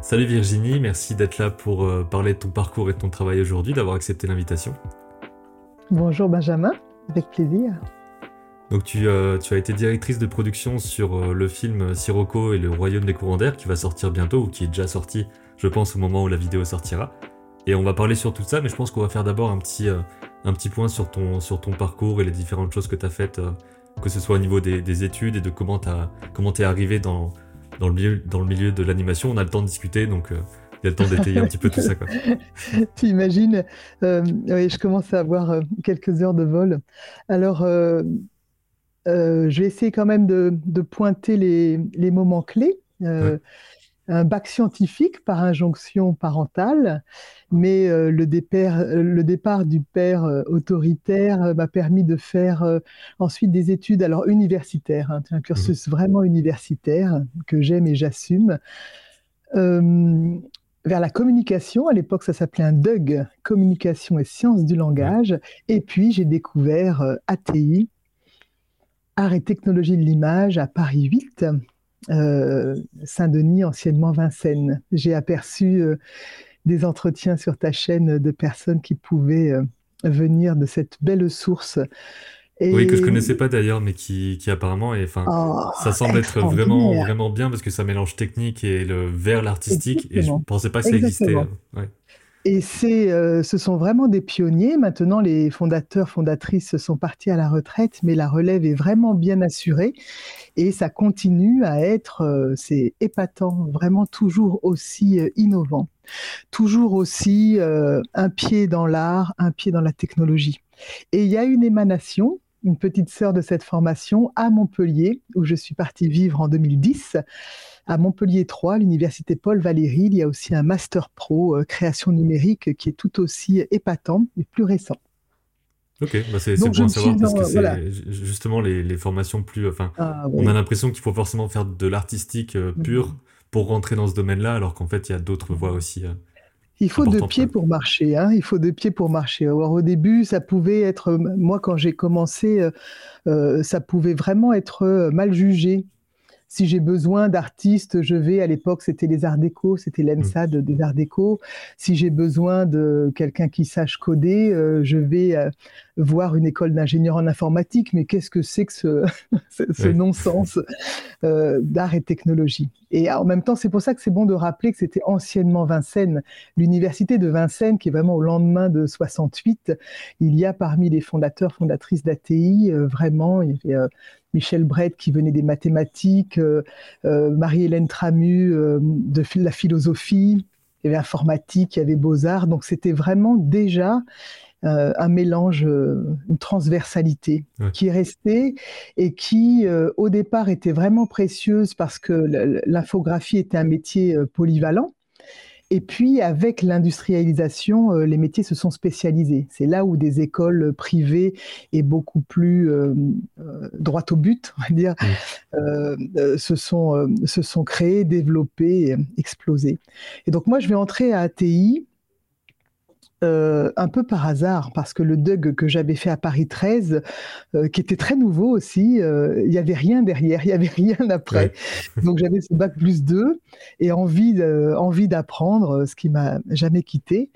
Salut Virginie, merci d'être là pour euh, parler de ton parcours et de ton travail aujourd'hui, d'avoir accepté l'invitation. Bonjour Benjamin, avec plaisir. Donc tu, euh, tu, as été directrice de production sur euh, le film Sirocco et le Royaume des courants d'air qui va sortir bientôt ou qui est déjà sorti, je pense, au moment où la vidéo sortira. Et on va parler sur tout ça, mais je pense qu'on va faire d'abord un petit, un petit point sur ton, sur ton parcours et les différentes choses que tu as faites, que ce soit au niveau des, études et de comment tu es arrivé dans dans le milieu, dans le milieu de l'animation, on a le temps de discuter, donc euh, il y a le temps d'étayer un petit peu tout ça. Quoi. tu imagines, euh, oui, je commence à avoir euh, quelques heures de vol. Alors, je vais essayer quand même de, de pointer les, les, moments clés un bac scientifique par injonction parentale, mais euh, le, le, départ du père euh, autoritaire euh, m'a permis de faire ensuite des études alors universitaires, hein, un cursus mhm. vraiment universitaire que j'aime et j'assume. vers la communication, à l'époque ça s'appelait un DUG, communication et sciences du langage, et puis j'ai découvert ATI, art et technologie de l'image à Paris 8, euh, Saint-Denis, anciennement Vincennes. J'ai aperçu euh, des entretiens sur ta chaîne de personnes qui pouvaient euh, venir de cette belle source. Oui, que je connaissais pas d'ailleurs, mais qui, apparemment est, enfin, oh, ça semble être vraiment, vraiment bien parce que ça mélange technique et le vers l'artistique. Et je pensais pas que ça existait. Et c'est, ce sont vraiment des pionniers. Maintenant, les fondateurs, fondatrices sont partis à la retraite, mais la relève est vraiment bien assurée. Et ça continue à être, euh, c'est épatant, vraiment toujours aussi euh, innovant, toujours aussi euh, un pied dans l'art, un pied dans la technologie. Et il y a une émanation, une petite sœur de cette formation à Montpellier, où je suis partie vivre en 2010. À Montpellier 3, l'université Paul Valéry, il y a aussi un master pro création numérique qui est tout aussi épatant et plus récent. Ok, bah c'est bon à savoir parce que c'est justement les, formations plus. Enfin, ah, on a l'impression qu'il faut forcément faire de l'artistique euh, mm-hmm. pur pour rentrer dans ce domaine-là, alors qu'en fait, il y a d'autres voies aussi. Euh, il faut deux pieds pour marcher. Hein il faut deux pieds pour marcher. Alors, au début, ça pouvait être. Moi, quand j'ai commencé, euh, ça pouvait vraiment être mal jugé si j'ai besoin d'artistes, je vais, à l'époque, c'était les arts déco, c'était l'ENSAD mm. des arts déco. Si j'ai besoin de quelqu'un qui sache coder, euh, je vais euh, voir une école d'ingénieur en informatique. Mais qu'est-ce que c'est que ce, ce non-sens euh, d'art et technologie? Et en même temps, c'est pour ça que c'est bon de rappeler que c'était anciennement Vincennes. L'université de Vincennes, qui est vraiment au lendemain de 68, il y a parmi les fondateurs, fondatrices d'ATI, vraiment, il y avait Michel Brett qui venait des mathématiques, euh, euh, Marie-Hélène Tramu euh, de la philosophie, il y avait informatique, il y avait beaux-arts. Donc c'était vraiment déjà un mélange, une transversalité qui est restée et qui, au départ, était vraiment précieuse parce que l'infographie était un métier polyvalent. Et puis, avec l'industrialisation, euh, les métiers se sont spécialisés. C'est là où des écoles privées et beaucoup plus euh, euh droites au but, on va dire, euh, se, sont, se sont créées, développées, explosées. Et donc, moi, je vais entrer à ATI euh, un peu par hasard, parce que le DUG que j'avais fait à Paris 13, euh, qui était très nouveau aussi, euh, il n'y avait rien derrière, il n'y avait rien après. Donc j'avais ce bac plus 2 et envie, envie d'apprendre, ce qui m'a jamais quitté.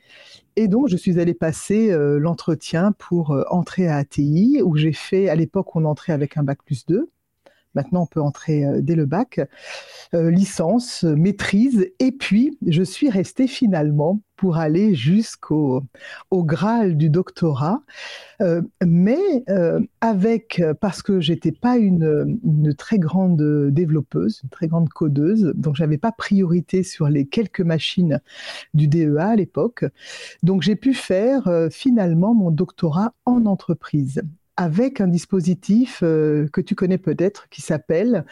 Et donc, je suis allée passer l'entretien pour entrer à ATI, où j'ai fait, à l'époque, on entrait avec un bac plus 2. Maintenant, on peut entrer euh, dès le bac. Euh, licence, maîtrise, et puis je suis restée finalement pour aller jusqu'au au Graal du doctorat, euh, mais avec, parce que j'étais pas une, une, très grande développeuse, une très grande codeuse, donc j'avais pas priorité sur les quelques machines du DEA à l'époque, donc j'ai pu faire finalement mon doctorat en entreprise avec un dispositif euh, que tu connais peut-être qui s'appelle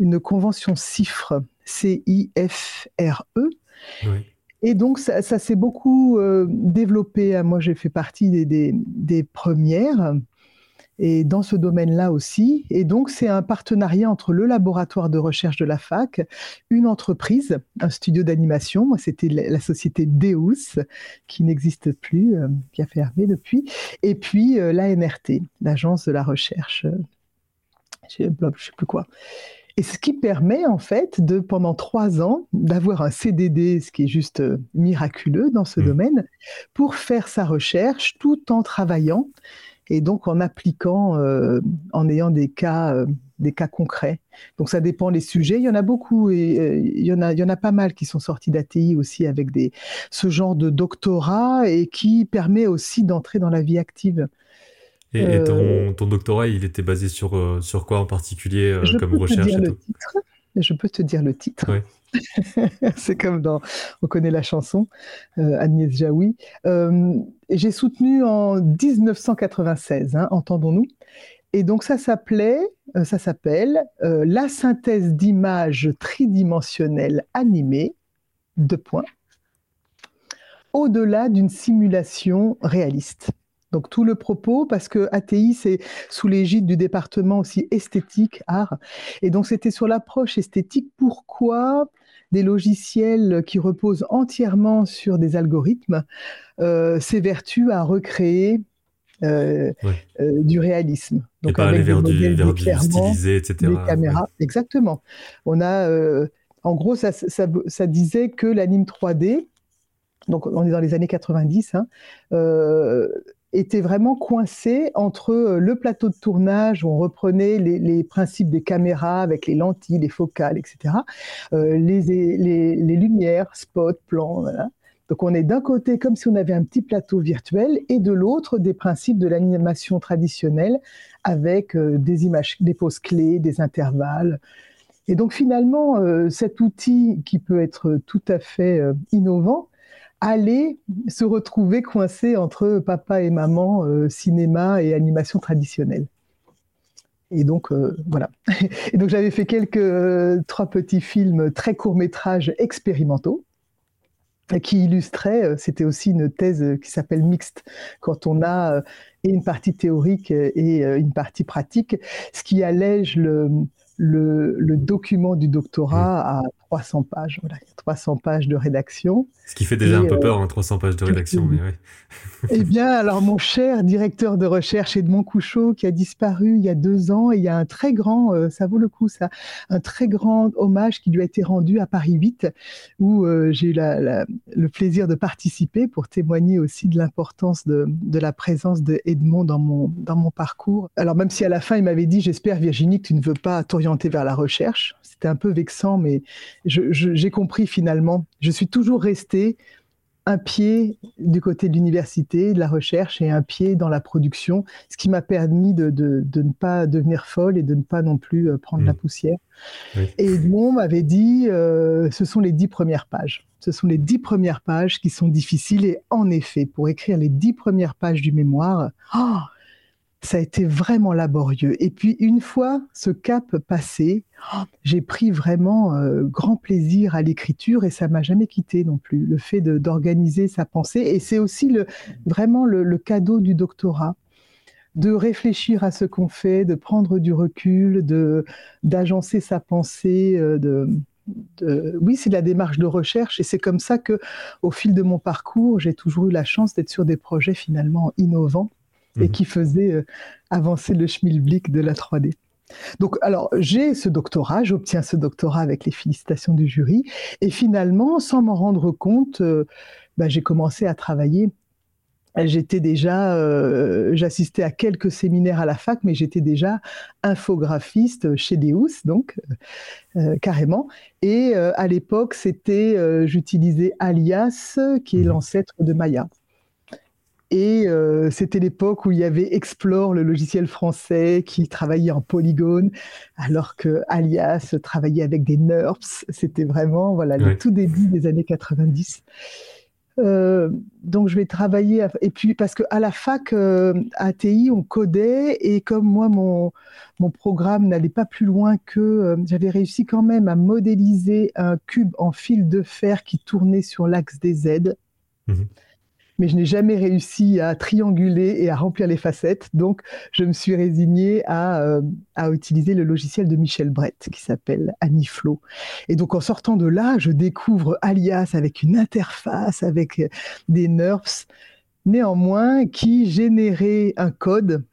une convention CIFRE, C-I-F-R-E. Et donc, ça, s'est beaucoup euh, développé. Moi, j'ai fait partie des premières et dans ce domaine-là aussi. Et donc, c'est un partenariat entre le laboratoire de recherche de la fac, une entreprise, un studio d'animation. Moi, c'était la société Deus, qui n'existe plus, euh, qui a fermé depuis, et puis euh, l'ANRT, l'agence de la recherche. Euh, je ne sais plus quoi. Et ce qui permet en fait de, pendant trois ans, d'avoir un CDD, ce qui est juste euh, miraculeux dans ce mmh. domaine, pour faire sa recherche tout en travaillant et donc en appliquant, euh, en ayant des cas, euh, des cas concrets. Donc ça dépend des sujets. Il y en a beaucoup et il, y en a, il y en a pas mal qui sont sortis d'ATI aussi avec des, ce genre de doctorat et qui permet aussi d'entrer dans la vie active. Et, ton, ton, doctorat, il était basé sur, sur quoi en particulier comme recherche je peux te dire le titre. c'est comme dans, on connaît la chanson, euh, Agnès Jaoui. Euh, j'ai soutenu en 1996, hein, entendons-nous. Et donc ça s'appelait, euh, ça s'appelle la synthèse d'images tridimensionnelles animées, deux points, au-delà d'une simulation réaliste. Donc tout le propos, parce que ATI, c'est sous l'égide du département aussi esthétique, art. Et donc c'était sur l'approche esthétique. Pourquoi des logiciels qui reposent entièrement sur des algorithmes euh, s'évertuent à recréer euh, euh, du réalisme. Donc avec vers du, vers du stylisé, etc. Des caméras, exactement. On a, euh, en gros, ça, ça, ça, disait que l'anime 3D, donc on est dans les années 90, hein, était vraiment coincé entre euh, le plateau de tournage où on reprenait les, principes des caméras avec les lentilles, les focales, etc., euh, les, les, lumières, spot, plan, voilà. Donc on est d'un côté comme si on avait un petit plateau virtuel et de l'autre des principes de l'animation traditionnelle avec euh, des images, des poses clés, des intervalles. Et donc finalement, cet outil qui peut être tout à fait innovant, aller se retrouver coincé entre papa et maman, euh, cinéma et animation traditionnelle. Et donc, euh, voilà. Et donc, j'avais fait quelques, euh, trois petits films très courts métrages expérimentaux qui illustraient, c'était aussi une thèse qui s'appelle mixte, quand on a une partie théorique et une partie pratique, ce qui allège le, le, document du doctorat à 300 pages. Voilà, 300 pages de rédaction. Ce qui fait déjà un peu peur, 300 euh, pages de rédaction. Mais eh bien, alors mon cher directeur de recherche Edmond Couchot, qui a disparu il y a deux ans, et il y a un très grand, euh, ça vaut le coup ça, un très grand hommage qui lui a été rendu à Paris 8, où euh, j'ai eu le plaisir de participer pour témoigner aussi de l'importance de, de, la présence de Edmond dans mon, dans mon parcours. Alors même si à la fin il m'avait dit, j'espère Virginie que tu ne veux pas t'orienter vers la recherche, c'était un peu vexant, mais j'ai compris finalement. Je suis toujours resté un pied du côté de l'université, de la recherche, et un pied dans la production, ce qui m'a permis de, ne pas devenir folle et de ne pas non plus euh, prendre la mmh. poussière. Et Edmond m'avait dit, euh, ce sont les dix premières pages. Ce sont les dix premières pages qui sont difficiles, et en effet, pour écrire les dix premières pages du mémoire, oh, ça a été vraiment laborieux. Et puis une fois ce cap passé, j'ai pris vraiment euh, grand plaisir à l'écriture et ça m'a jamais quitté non plus. Le fait d'organiser sa pensée et c'est aussi vraiment le, cadeau du doctorat de réfléchir à ce qu'on fait, de prendre du recul, d'agencer sa pensée, euh, oui, c'est la démarche de recherche et c'est comme ça que, au fil de mon parcours, j'ai toujours eu la chance d'être sur des projets finalement innovants et mhm. qui faisait euh, avancer le schmilblick de la 3D. Donc, alors, j'ai ce doctorat, j'obtiens ce doctorat avec les félicitations du jury, et finalement, sans m'en rendre compte, euh, bah, j'ai commencé à travailler. J'étais déjà, euh, j'assistais à quelques séminaires à la fac, mais j'étais déjà infographiste chez Deus, donc carrément. Et à l'époque, c'était, j'utilisais Alias, qui est mhm. l'ancêtre de Maya. Et euh, c'était l'époque où il y avait Explore, le logiciel français, qui travaillait en polygone, alors que Alias travaillait avec des NURBS. C'était vraiment voilà, le tout début des années 90. Euh, donc je vais travailler et puis parce que à la fac euh, ATI on codait et comme moi mon mon programme n'allait pas plus loin que j'avais réussi quand même à modéliser un cube en fil de fer qui tournait sur l'axe des Z. Mhm mais je n'ai jamais réussi à trianguler et à remplir les facettes. Donc, je me suis résignée à, euh, à utiliser le logiciel de Michel Brett qui s'appelle Aniflow. Et donc, en sortant de là, je découvre Alias avec une interface, avec des NURBS, néanmoins, qui générait un code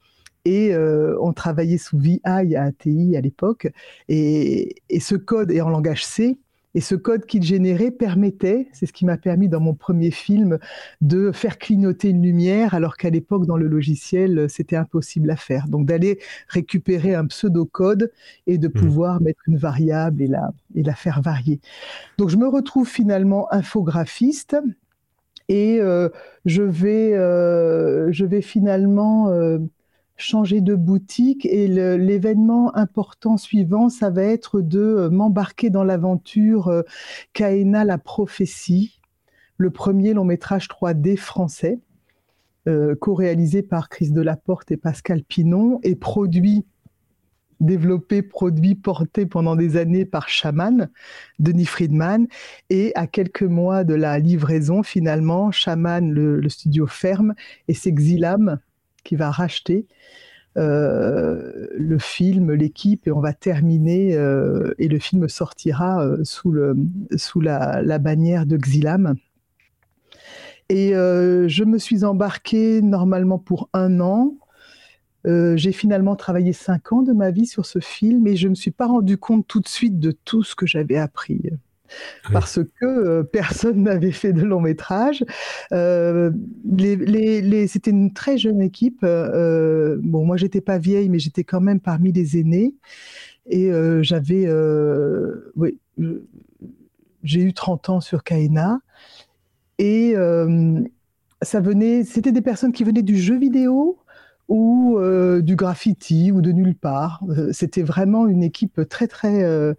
et on travaillait sous VI à ATI à l'époque. Et, et, ce code est en langage C. Et ce code qu'il générait permettait, c'est ce qui m'a permis dans mon premier film, de faire clignoter une lumière, alors qu'à l'époque, dans le logiciel, c'était impossible à faire. Donc d'aller récupérer un pseudo-code et de mmh. pouvoir mettre une variable et la, et la faire varier. Donc je me retrouve finalement infographiste. Et euh, je, vais, euh, je vais finalement euh, changer de boutique et l'événement important suivant, ça va être de euh, m'embarquer dans l'aventure euh, Kaena la prophétie, le premier long métrage 3D français, euh, co-réalisé par Chris Delaporte et Pascal Pinon et produit développé, produit, porté pendant des années par Shaman, Denis Friedman. Et à quelques mois de la livraison, finalement, Shaman, le, studio ferme, et c'est Xilam, qui va racheter euh, le film, l'équipe, et on va terminer, euh, et le film sortira euh, sous, le, sous la, bannière de Xilam. Et je me suis embarquée normalement pour un an. j'ai finalement travaillé cinq ans de ma vie sur ce film et je ne me suis pas rendu compte tout de suite de tout ce que j'avais appris parce que euh, personne n'avait fait de long métrage. Euh, c'était une très jeune équipe. Euh, bon, moi, j'étais pas vieille, mais j'étais quand même parmi les aînés. Et j'avais, oui, j'ai eu 30 ans sur Kaina. Et ça venait, c'était des personnes qui venaient du jeu vidéo, ou du graffiti ou de nulle part. C'était vraiment une équipe très très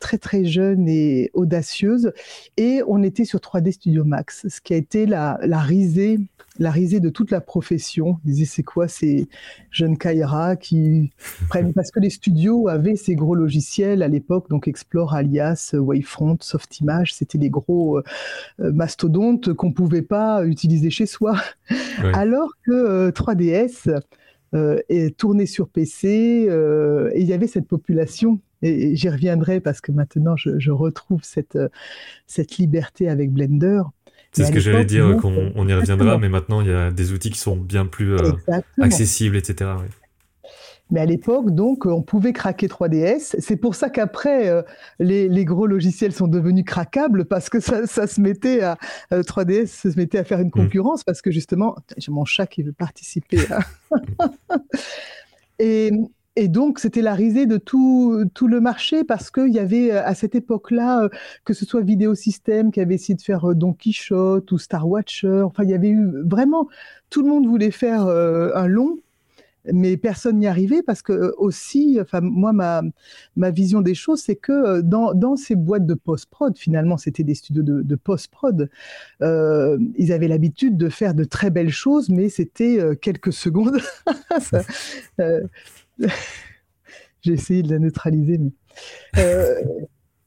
très très jeune et audacieuse. Et on était sur 3D Studio Max, ce qui a été la, risée la risée de toute la profession. Ils disaient c'est quoi ces jeunes Kaira qui prennent parce que les studios avaient ces gros logiciels à l'époque, donc Explore, Alias, Wavefront, Softimage, c'était des gros euh, mastodontes qu'on pouvait pas utiliser chez soi. Alors que 3DS euh, est tourné sur PC et il y avait cette population et j'y reviendrai parce que maintenant je, retrouve cette, euh, cette liberté avec Blender. C'est ce que j'allais dire, qu'on y reviendra, mais maintenant il y a des outils qui sont bien plus euh, accessibles, etc. Mais à l'époque, donc, on pouvait craquer 3DS. C'est pour ça qu'après, euh, les, les, gros logiciels sont devenus craquables parce que ça, ça se mettait à 3DS, se mettait à faire une mm. concurrence parce que justement, j'ai mon chat qui veut participer. et, et donc, c'était la risée de tout, tout le marché parce qu'il y avait à cette époque-là, euh, que ce soit Vidéo System qui avait essayé de faire euh, Don Quichotte ou Star Watcher, enfin, il y avait eu vraiment, tout le monde voulait faire euh, un long, mais personne n'y arrivait parce que aussi, enfin, moi, ma, ma vision des choses, c'est que dans, dans, ces boîtes de post-prod, finalement, c'était des studios de, de post-prod, ils avaient l'habitude de faire de très belles choses, mais c'était quelques secondes. J'ai essayé de la neutraliser, mais. Euh,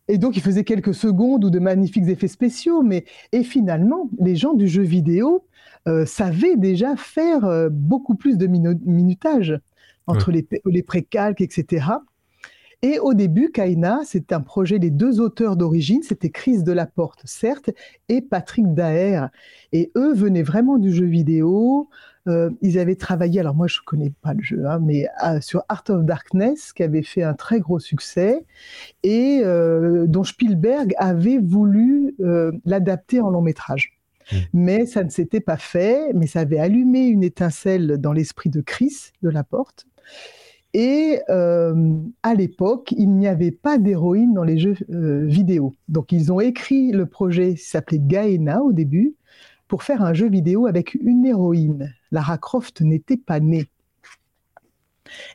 et donc, il faisait quelques secondes ou de magnifiques effets spéciaux, mais et finalement, les gens du jeu vidéo euh, savaient déjà faire euh, beaucoup plus de minutage entre les, les précalques, etc. Et au début, Kaina, c'est un projet des deux auteurs d'origine, c'était Chris Delaporte, certes, et Patrick Daher. Et eux venaient vraiment du jeu vidéo. Euh, ils avaient travaillé, alors moi je ne connais pas le jeu, hein, mais euh, sur Art of Darkness, qui avait fait un très gros succès, et euh, dont Spielberg avait voulu l'adapter en long métrage. Mmh. Mais ça ne s'était pas fait, mais ça avait allumé une étincelle dans l'esprit de Chris Delaporte. Et euh, à l'époque, il n'y avait pas d'héroïne dans les jeux euh, vidéo. Donc ils ont écrit le projet qui s'appelait Gaena au début pour faire un jeu vidéo avec une héroïne. Lara Croft n'était pas née.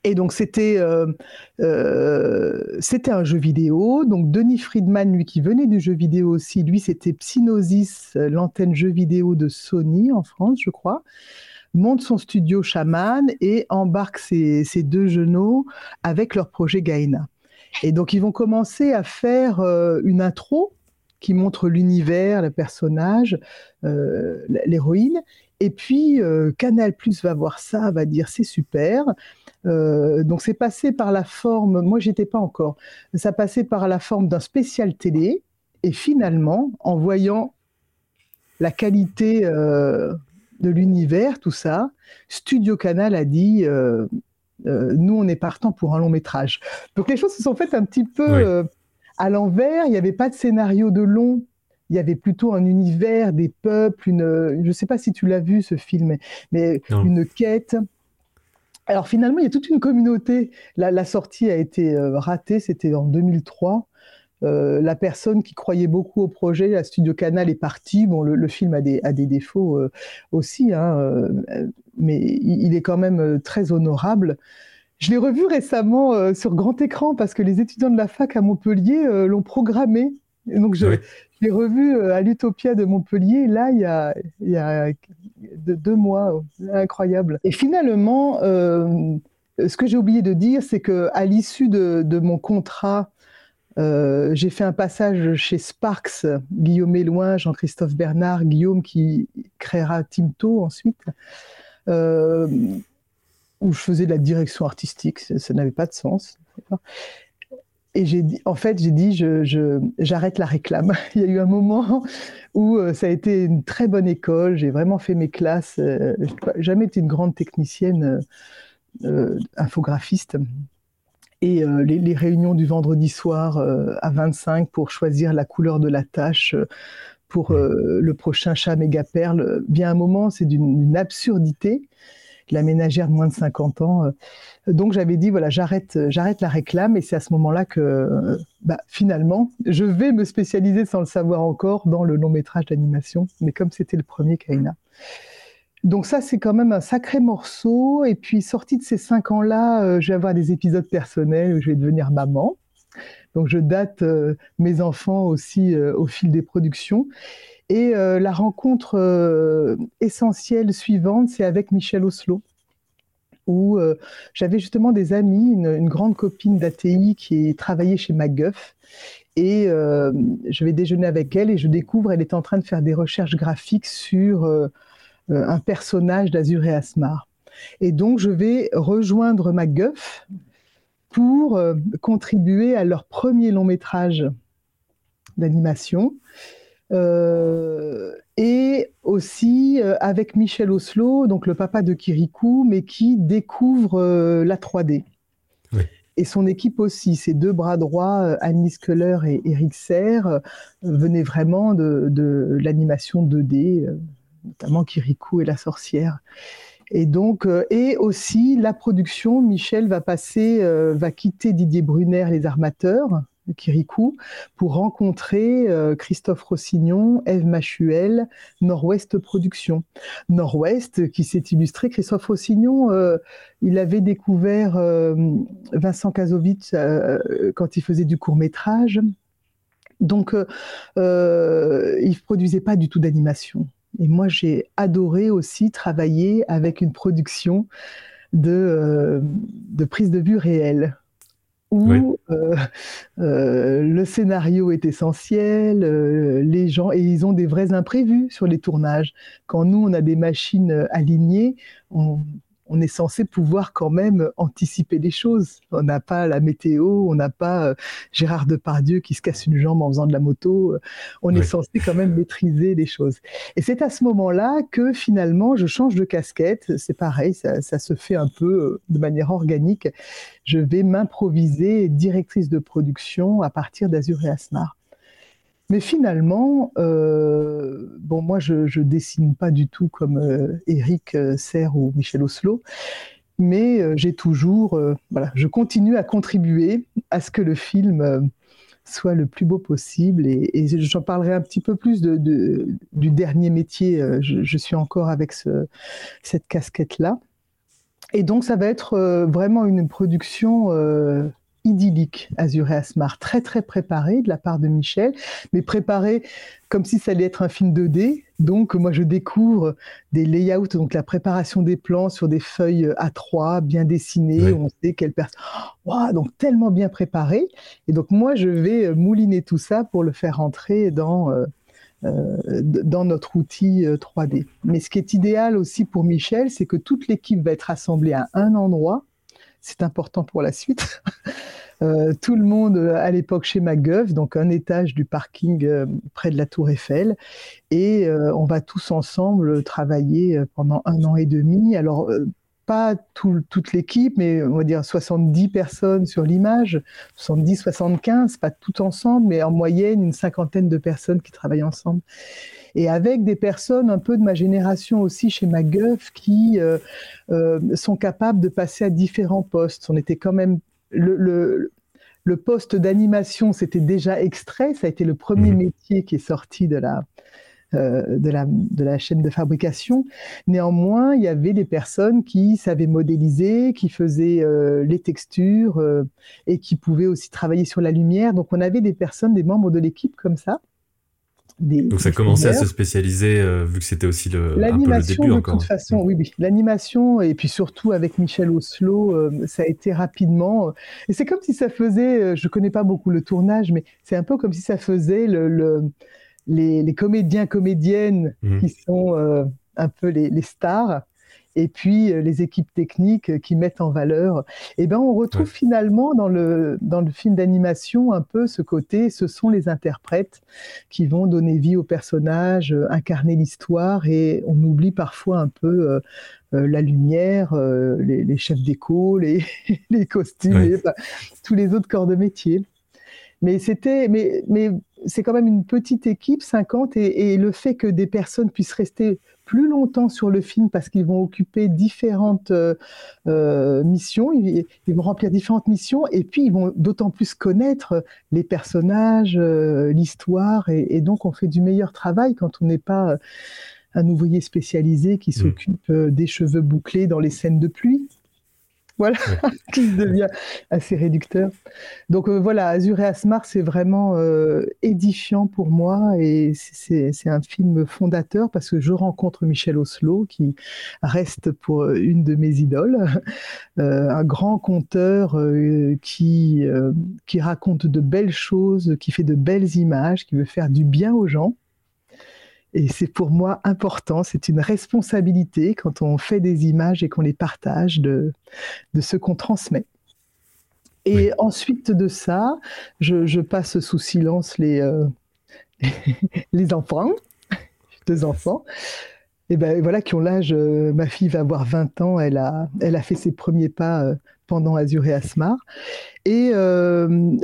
Et donc c'était euh, c'était un jeu vidéo. Donc Denis Friedman, lui qui venait du jeu vidéo aussi, lui c'était Psynosis, l'antenne jeu vidéo de Sony en France, je crois monte son studio chaman et embarque ses, deux genoux avec leur projet Gaïna. Et donc ils vont commencer à faire euh, une intro qui montre l'univers, le personnage, euh, l'héroïne. Et puis euh, Canal Plus va voir ça, va dire c'est super. donc c'est passé par la forme, moi j'étais pas encore, ça passait par la forme d'un spécial télé. Et finalement, en voyant la qualité de l'univers, tout ça, Studio Canal a dit nous, on est partant pour un long métrage. Donc les choses se sont faites un petit peu à l'envers. Il n'y avait pas de scénario de long il y avait plutôt un univers, des peuples, une, je ne sais pas si tu l'as vu ce film, mais une quête. Alors finalement, il y a toute une communauté. La, sortie a été euh, ratée, c'était en 2003. Euh, la personne qui croyait beaucoup au projet, la Studio Canal, est partie. Bon, le, film a des, a des défauts euh, aussi, hein, mais il, est quand même très honorable. Je l'ai revu récemment sur grand écran parce que les étudiants de la fac à Montpellier l'ont programmé. donc, je, l'ai revu euh, à l'Utopia de Montpellier, là, il y a, il y a deux mois. Incroyable. Et finalement, euh, ce que j'ai oublié de dire, c'est qu'à l'issue de, mon contrat, euh, j'ai fait un passage chez Sparks, Guillaume Éloin, Jean-Christophe Bernard, Guillaume qui créera Timto ensuite, où je faisais de la direction artistique, ça n'avait pas de sens et j'ai dit, en fait, j'ai dit, je, j'arrête la réclame. Il y a eu un moment où euh, ça a été une très bonne école. J'ai vraiment fait mes classes. Euh, jamais été une grande technicienne euh, infographiste. Et les, les, réunions du vendredi soir à 25 pour choisir la couleur de la tâche pour le prochain chat méga perle, bien un moment, c'est d'une absurdité la ménagère de moins de 50 ans. Euh, donc j'avais dit voilà j'arrête j'arrête la réclame et c'est à ce moment-là que euh, bah, finalement je vais me spécialiser sans le savoir encore dans le long métrage d'animation. Mais comme c'était le premier Kaina. Donc ça, c'est quand même un sacré morceau. Et puis, sorti de ces cinq ans-là, euh, je vais avoir des épisodes personnels où je vais devenir maman. Donc je date mes enfants aussi au fil des productions. Et euh, la rencontre euh, essentielle suivante, c'est avec Michel Oslo, où euh, j'avais justement des amis, une, grande copine d'ATI qui travaillait chez MacGuff. Et je vais déjeuner avec elle et je découvre, elle est en train de faire des recherches graphiques sur un personnage d'Azur et Asmar. Et donc, je vais rejoindre MacGuff pour contribuer à leur premier long métrage d'animation et aussi euh, avec Michel Oslo, donc le papa de Kirikou, mais qui découvre euh, la 3D. Et son équipe aussi, ses deux bras droits, Anis Keller et Eric Serre, venaient vraiment de, de l'animation 2D, notamment Kirikou et la sorcière. Et donc, et aussi la production, Michel va passer, va quitter Didier Brunner, les armateurs, Kirikou, pour rencontrer euh, Christophe Rossignon, Eve Machuel, Nord-Ouest Productions. Nord-Ouest qui s'est illustré, Christophe Rossignon, euh, il avait découvert euh, Vincent Kazovitz quand il faisait du court métrage. Donc, il ne produisait pas du tout d'animation. Et moi, j'ai adoré aussi travailler avec une production de, de prise de vue réelle où euh, euh, le scénario est essentiel, euh, les gens et ils ont des vrais imprévus sur les tournages. Quand nous on a des machines alignées, on, on est censé pouvoir quand même anticiper les choses. On n'a pas la météo, on n'a pas euh, Gérard Depardieu qui se casse une jambe en faisant de la moto. On est censé quand même maîtriser les choses. Et c'est à ce moment-là que finalement je change de casquette. C'est pareil, ça, se fait un peu euh, de manière organique. Je vais m'improviser directrice de production à partir d'Azur et Asmar. Mais finalement, euh, bon, moi, je, ne dessine pas du tout comme euh, Eric euh, Serre ou Michel Oslo, mais j'ai toujours, voilà, je continue à contribuer à ce que le film soit le plus beau possible. Et, j'en parlerai un petit peu plus de, du dernier métier. Je, suis encore avec ce, cette casquette-là. Et donc, ça va être vraiment une production idyllique, Azur et Asmar, très très préparé de la part de Michel, mais préparé comme si ça allait être un film 2D. Donc moi je découvre des layouts, donc la préparation des plans sur des feuilles A3 bien dessinées, on sait quelle personne. donc tellement bien préparé. Et donc moi je vais mouliner tout ça pour le faire entrer dans euh, euh, dans notre outil 3D. Euh, mais ce qui est idéal aussi pour Michel, c'est que toute l'équipe va être assemblée à un endroit c'est important pour la suite, tout le monde à l'époque chez MacGuff, donc un étage du parking près de la Tour Eiffel, et on va tous ensemble travailler pendant un an et demi. Alors pas toute l'équipe, mais on va dire 70 personnes sur l'image, 70, 75, pas tout ensemble, mais en moyenne une cinquantaine de personnes qui travaillent ensemble. Et avec des personnes un peu de ma génération aussi chez MacGuff qui euh, euh, sont capables de passer à différents postes. On était quand même le, le, poste d'animation, c'était déjà extrait. Ça a été le premier mmh. métier qui est sorti de la, de, la, de la chaîne de fabrication. Néanmoins, il y avait des personnes qui savaient modéliser, qui faisaient euh, les textures euh, et qui pouvaient aussi travailler sur la lumière. Donc on avait des personnes, des membres de l'équipe comme ça. Donc ça commençait à se spécialiser vu que c'était aussi le, l'animation de toute façon, oui, oui, l'animation et puis surtout avec Michel Oslo, ça a été rapidement. et c'est comme si ça faisait, je connais pas beaucoup le tournage, mais c'est un peu comme si ça faisait le les, comédiens, comédiennes mhm. qui sont euh, un peu les, stars, et puis euh, les équipes techniques qui mettent en valeur. Et eh ben, on retrouve finalement dans le, dans le film d'animation un peu ce côté, ce sont les interprètes qui vont donner vie aux personnages, euh, incarner l'histoire, et on oublie parfois un peu la lumière, les, chefs d'écho, les, les costumes, tous les autres corps de métier. Mais c'était, mais, mais c'est quand même une petite équipe, 50, et, le fait que des personnes puissent rester plus longtemps sur le film parce qu'ils vont occuper différentes euh, euh, missions, ils, vont remplir différentes missions, et puis ils vont d'autant plus connaître les personnages, euh, l'histoire, et, donc on fait du meilleur travail quand on n'est pas un ouvrier spécialisé qui mmh. s'occupe des cheveux bouclés dans les scènes de pluie. Voilà, qui devient assez réducteur. Donc euh, voilà, Azur et Asmar, c'est vraiment euh, édifiant pour moi et c'est un film fondateur parce que je rencontre Michel Oslo qui reste pour euh, une de mes idoles, un grand conteur qui, qui raconte de belles choses, qui fait de belles images, qui veut faire du bien aux gens. Et c'est pour moi important, c'est une responsabilité quand on fait des images et qu'on les partage de, de ce qu'on transmet. Et ensuite de ça, je, passe sous silence les, euh, les enfants, deux enfants, et ben voilà, qui ont l'âge, euh, ma fille va avoir 20 ans, elle a, elle a fait ses premiers pas euh, pendant Azur et Asmar. Et euh,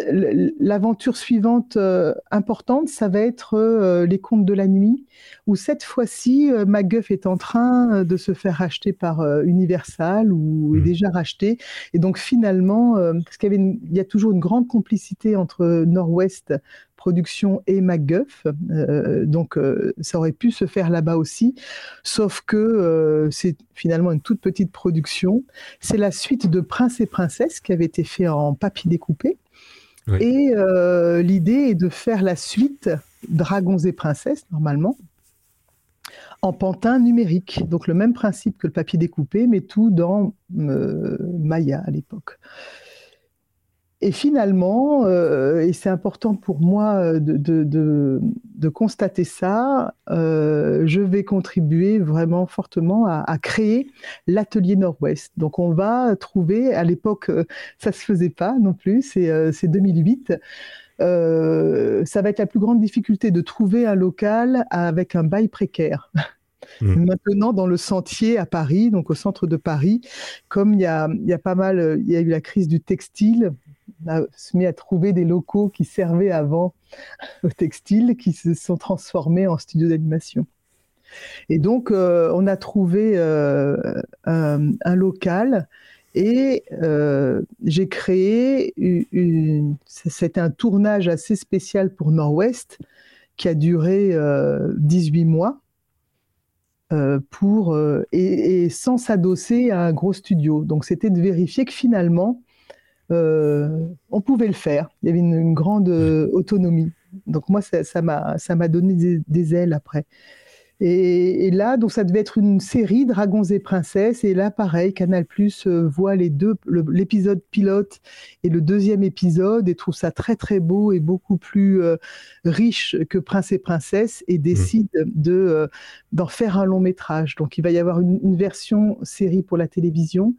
l'aventure suivante euh, importante, ça va être euh, les contes de la nuit, où cette fois-ci, MacGuff est en train de se faire racheter par Universal ou est mmh. déjà racheté. Et donc finalement, parce qu'il y, avait il y a toujours une grande complicité entre Nord-Ouest production et MacGuff. Euh, donc, euh, ça aurait pu se faire là-bas aussi, sauf que euh, c'est finalement une toute petite production. C'est la suite de Prince et Princesse qui avait été fait en papier découpé. Et l'idée est de faire la suite Dragons et Princesses, normalement, en pantin numérique. Donc le même principe que le papier découpé, mais tout dans Maya à l'époque. Et finalement, euh, et c'est important pour moi euh, de, constater ça, euh, je vais contribuer vraiment fortement à, créer l'atelier Nord-Ouest. Donc on va trouver, à l'époque, ça se faisait pas non plus, c'est 2008. ça va être la plus grande difficulté de trouver un local avec un bail précaire. Mmh. Maintenant, dans le sentier à Paris, donc au centre de Paris, comme il y a, il y a pas mal, il y a eu la crise du textile, a se mis à trouver des locaux qui servaient avant au textile, qui se sont transformés en studio d'animation. Et donc, euh, on a trouvé euh, un, local et euh, j'ai créé une. C'était un tournage assez spécial pour Nord-Ouest qui a duré 18 mois. pour, et, et sans s'adosser à un gros studio. Donc c'était de vérifier que finalement, on pouvait le faire. Il y avait une, grande euh, autonomie. Donc moi, ça m'a ça m'a donné des, ailes après. Et, là, donc ça devait être une série Dragons et Princesses. Et là, pareil, Canal Plus euh, voit les deux, l'épisode pilote et le deuxième épisode et trouve ça très très beau et beaucoup plus euh, riche que Prince et Princesse et décide de euh, d'en faire un long métrage. Donc il va y avoir une, une version série pour la télévision.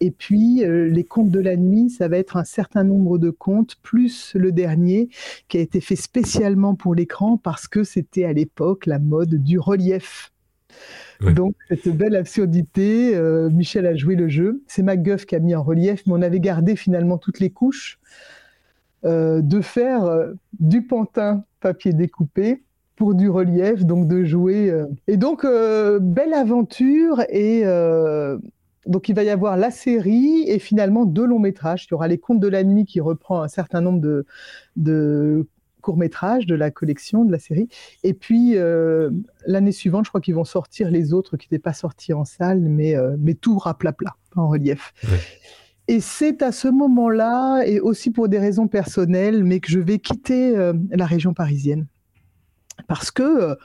Et puis les contes de la nuit, ça va être un certain nombre de contes plus le dernier qui a été fait spécialement pour l'écran parce que c'était à l'époque la mode du relief donc, cette belle absurdité, euh, Michel a joué le jeu. C'est MacGuff qui a mis en relief, mais on avait gardé finalement toutes les couches euh, de faire euh, du pantin papier découpé pour du relief, donc de jouer. Et donc, belle aventure. Et donc, il va y avoir la série et finalement deux longs métrages. Il y aura Les Contes de la Nuit qui reprend un certain nombre de, de court métrage de la collection, de la série. Et puis, euh, l'année suivante, je crois qu'ils vont sortir les autres qui n'étaient pas sortis en salle, mais, euh, mais tout plat, en relief. Et c'est à ce moment-là, et aussi pour des raisons personnelles, mais que je vais quitter euh, la région parisienne. Parce que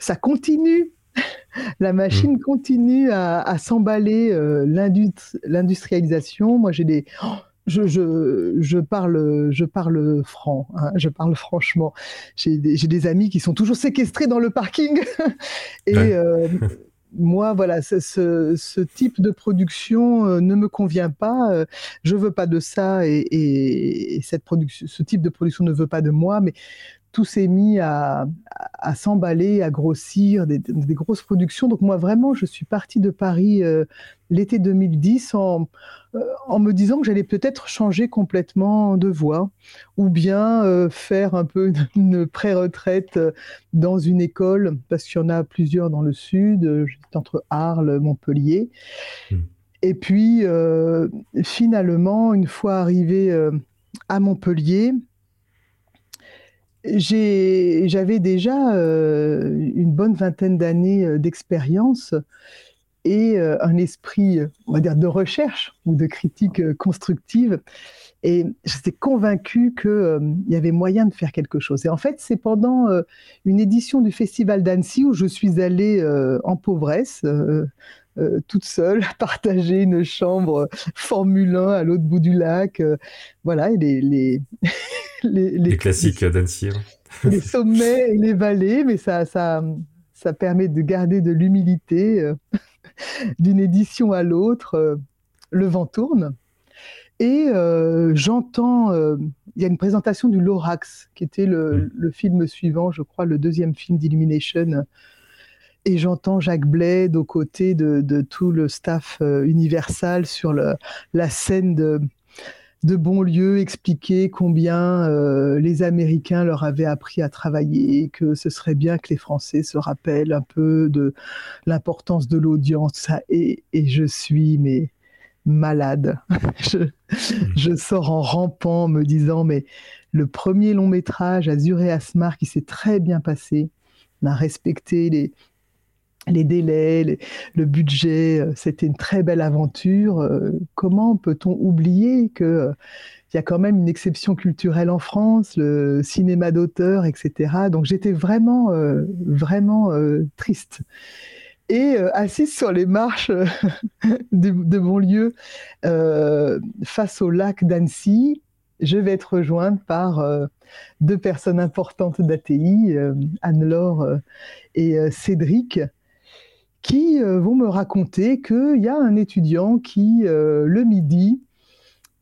ça continue la machine mmh. continue à, s'emballer, l'industrialisation. Moi, j'ai des, oh, je, je, je, parle, je parle franc, hein, je parle franchement. J'ai des, des, amis qui sont toujours séquestrés dans le parking. et euh, moi, voilà, ce, ce, type de production euh, ne me convient pas. Euh, je veux pas de ça et, et, cette production, ce type de production ne veut pas de moi. Mais tout s'est mis à, à, s'emballer, à grossir, des, des, grosses productions. Donc moi, vraiment, je suis partie de Paris l'été 2010 en euh, en me disant que j'allais peut-être changer complètement de voie ou bien euh, faire un peu une, pré-retraite euh, dans une école, parce qu'il y en a plusieurs dans le sud, j'étais entre Arles, Montpellier. Hmm. Et puis, finalement, une fois arrivé à Montpellier, j'avais déjà une bonne vingtaine d'années d'expérience et euh, un esprit, on va dire, de recherche ou de critique euh, constructive. Et j'étais convaincue qu'il euh, y avait moyen de faire quelque chose. Et en fait, c'est pendant une édition du Festival d'Annecy où je suis allée en pauvresse, toute seule, partager une chambre Formule 1 à l'autre bout du lac. voilà, les, les, les, les, classiques d'Annecy. Hein. les sommets et les vallées, mais ça, ça, ça permet de garder de l'humilité. d'une édition à l'autre, euh, le vent tourne. Et euh, j'entends, euh, il y a une présentation du Lorax, qui était le, film suivant, je crois, le deuxième film d'Illumination. Et j'entends Jacques Blade aux côtés de, tout le staff Universal sur la scène de, de bons lieux, expliquer combien euh, les Américains leur avaient appris à travailler, que ce serait bien que les Français se rappellent un peu de l'importance de l'audience. Et, et je suis mais malade. je, sors en rampant, me disant mais le premier long métrage Azur et Asmar qui s'est très bien passé, on a respecté les, les délais, le budget, euh, c'était une très belle aventure. Euh, comment peut-on oublier que euh, y a quand même une exception culturelle en France, le cinéma d'auteur, etc. Donc j'étais vraiment, vraiment triste. Et assise sur les marches de, de, mon lieu, face au lac d'Annecy, je vais être rejointe par deux personnes importantes d'ATI, Anne-Laure et Cédric, qui euh, vont me raconter qu'il y a un étudiant qui, euh, le midi,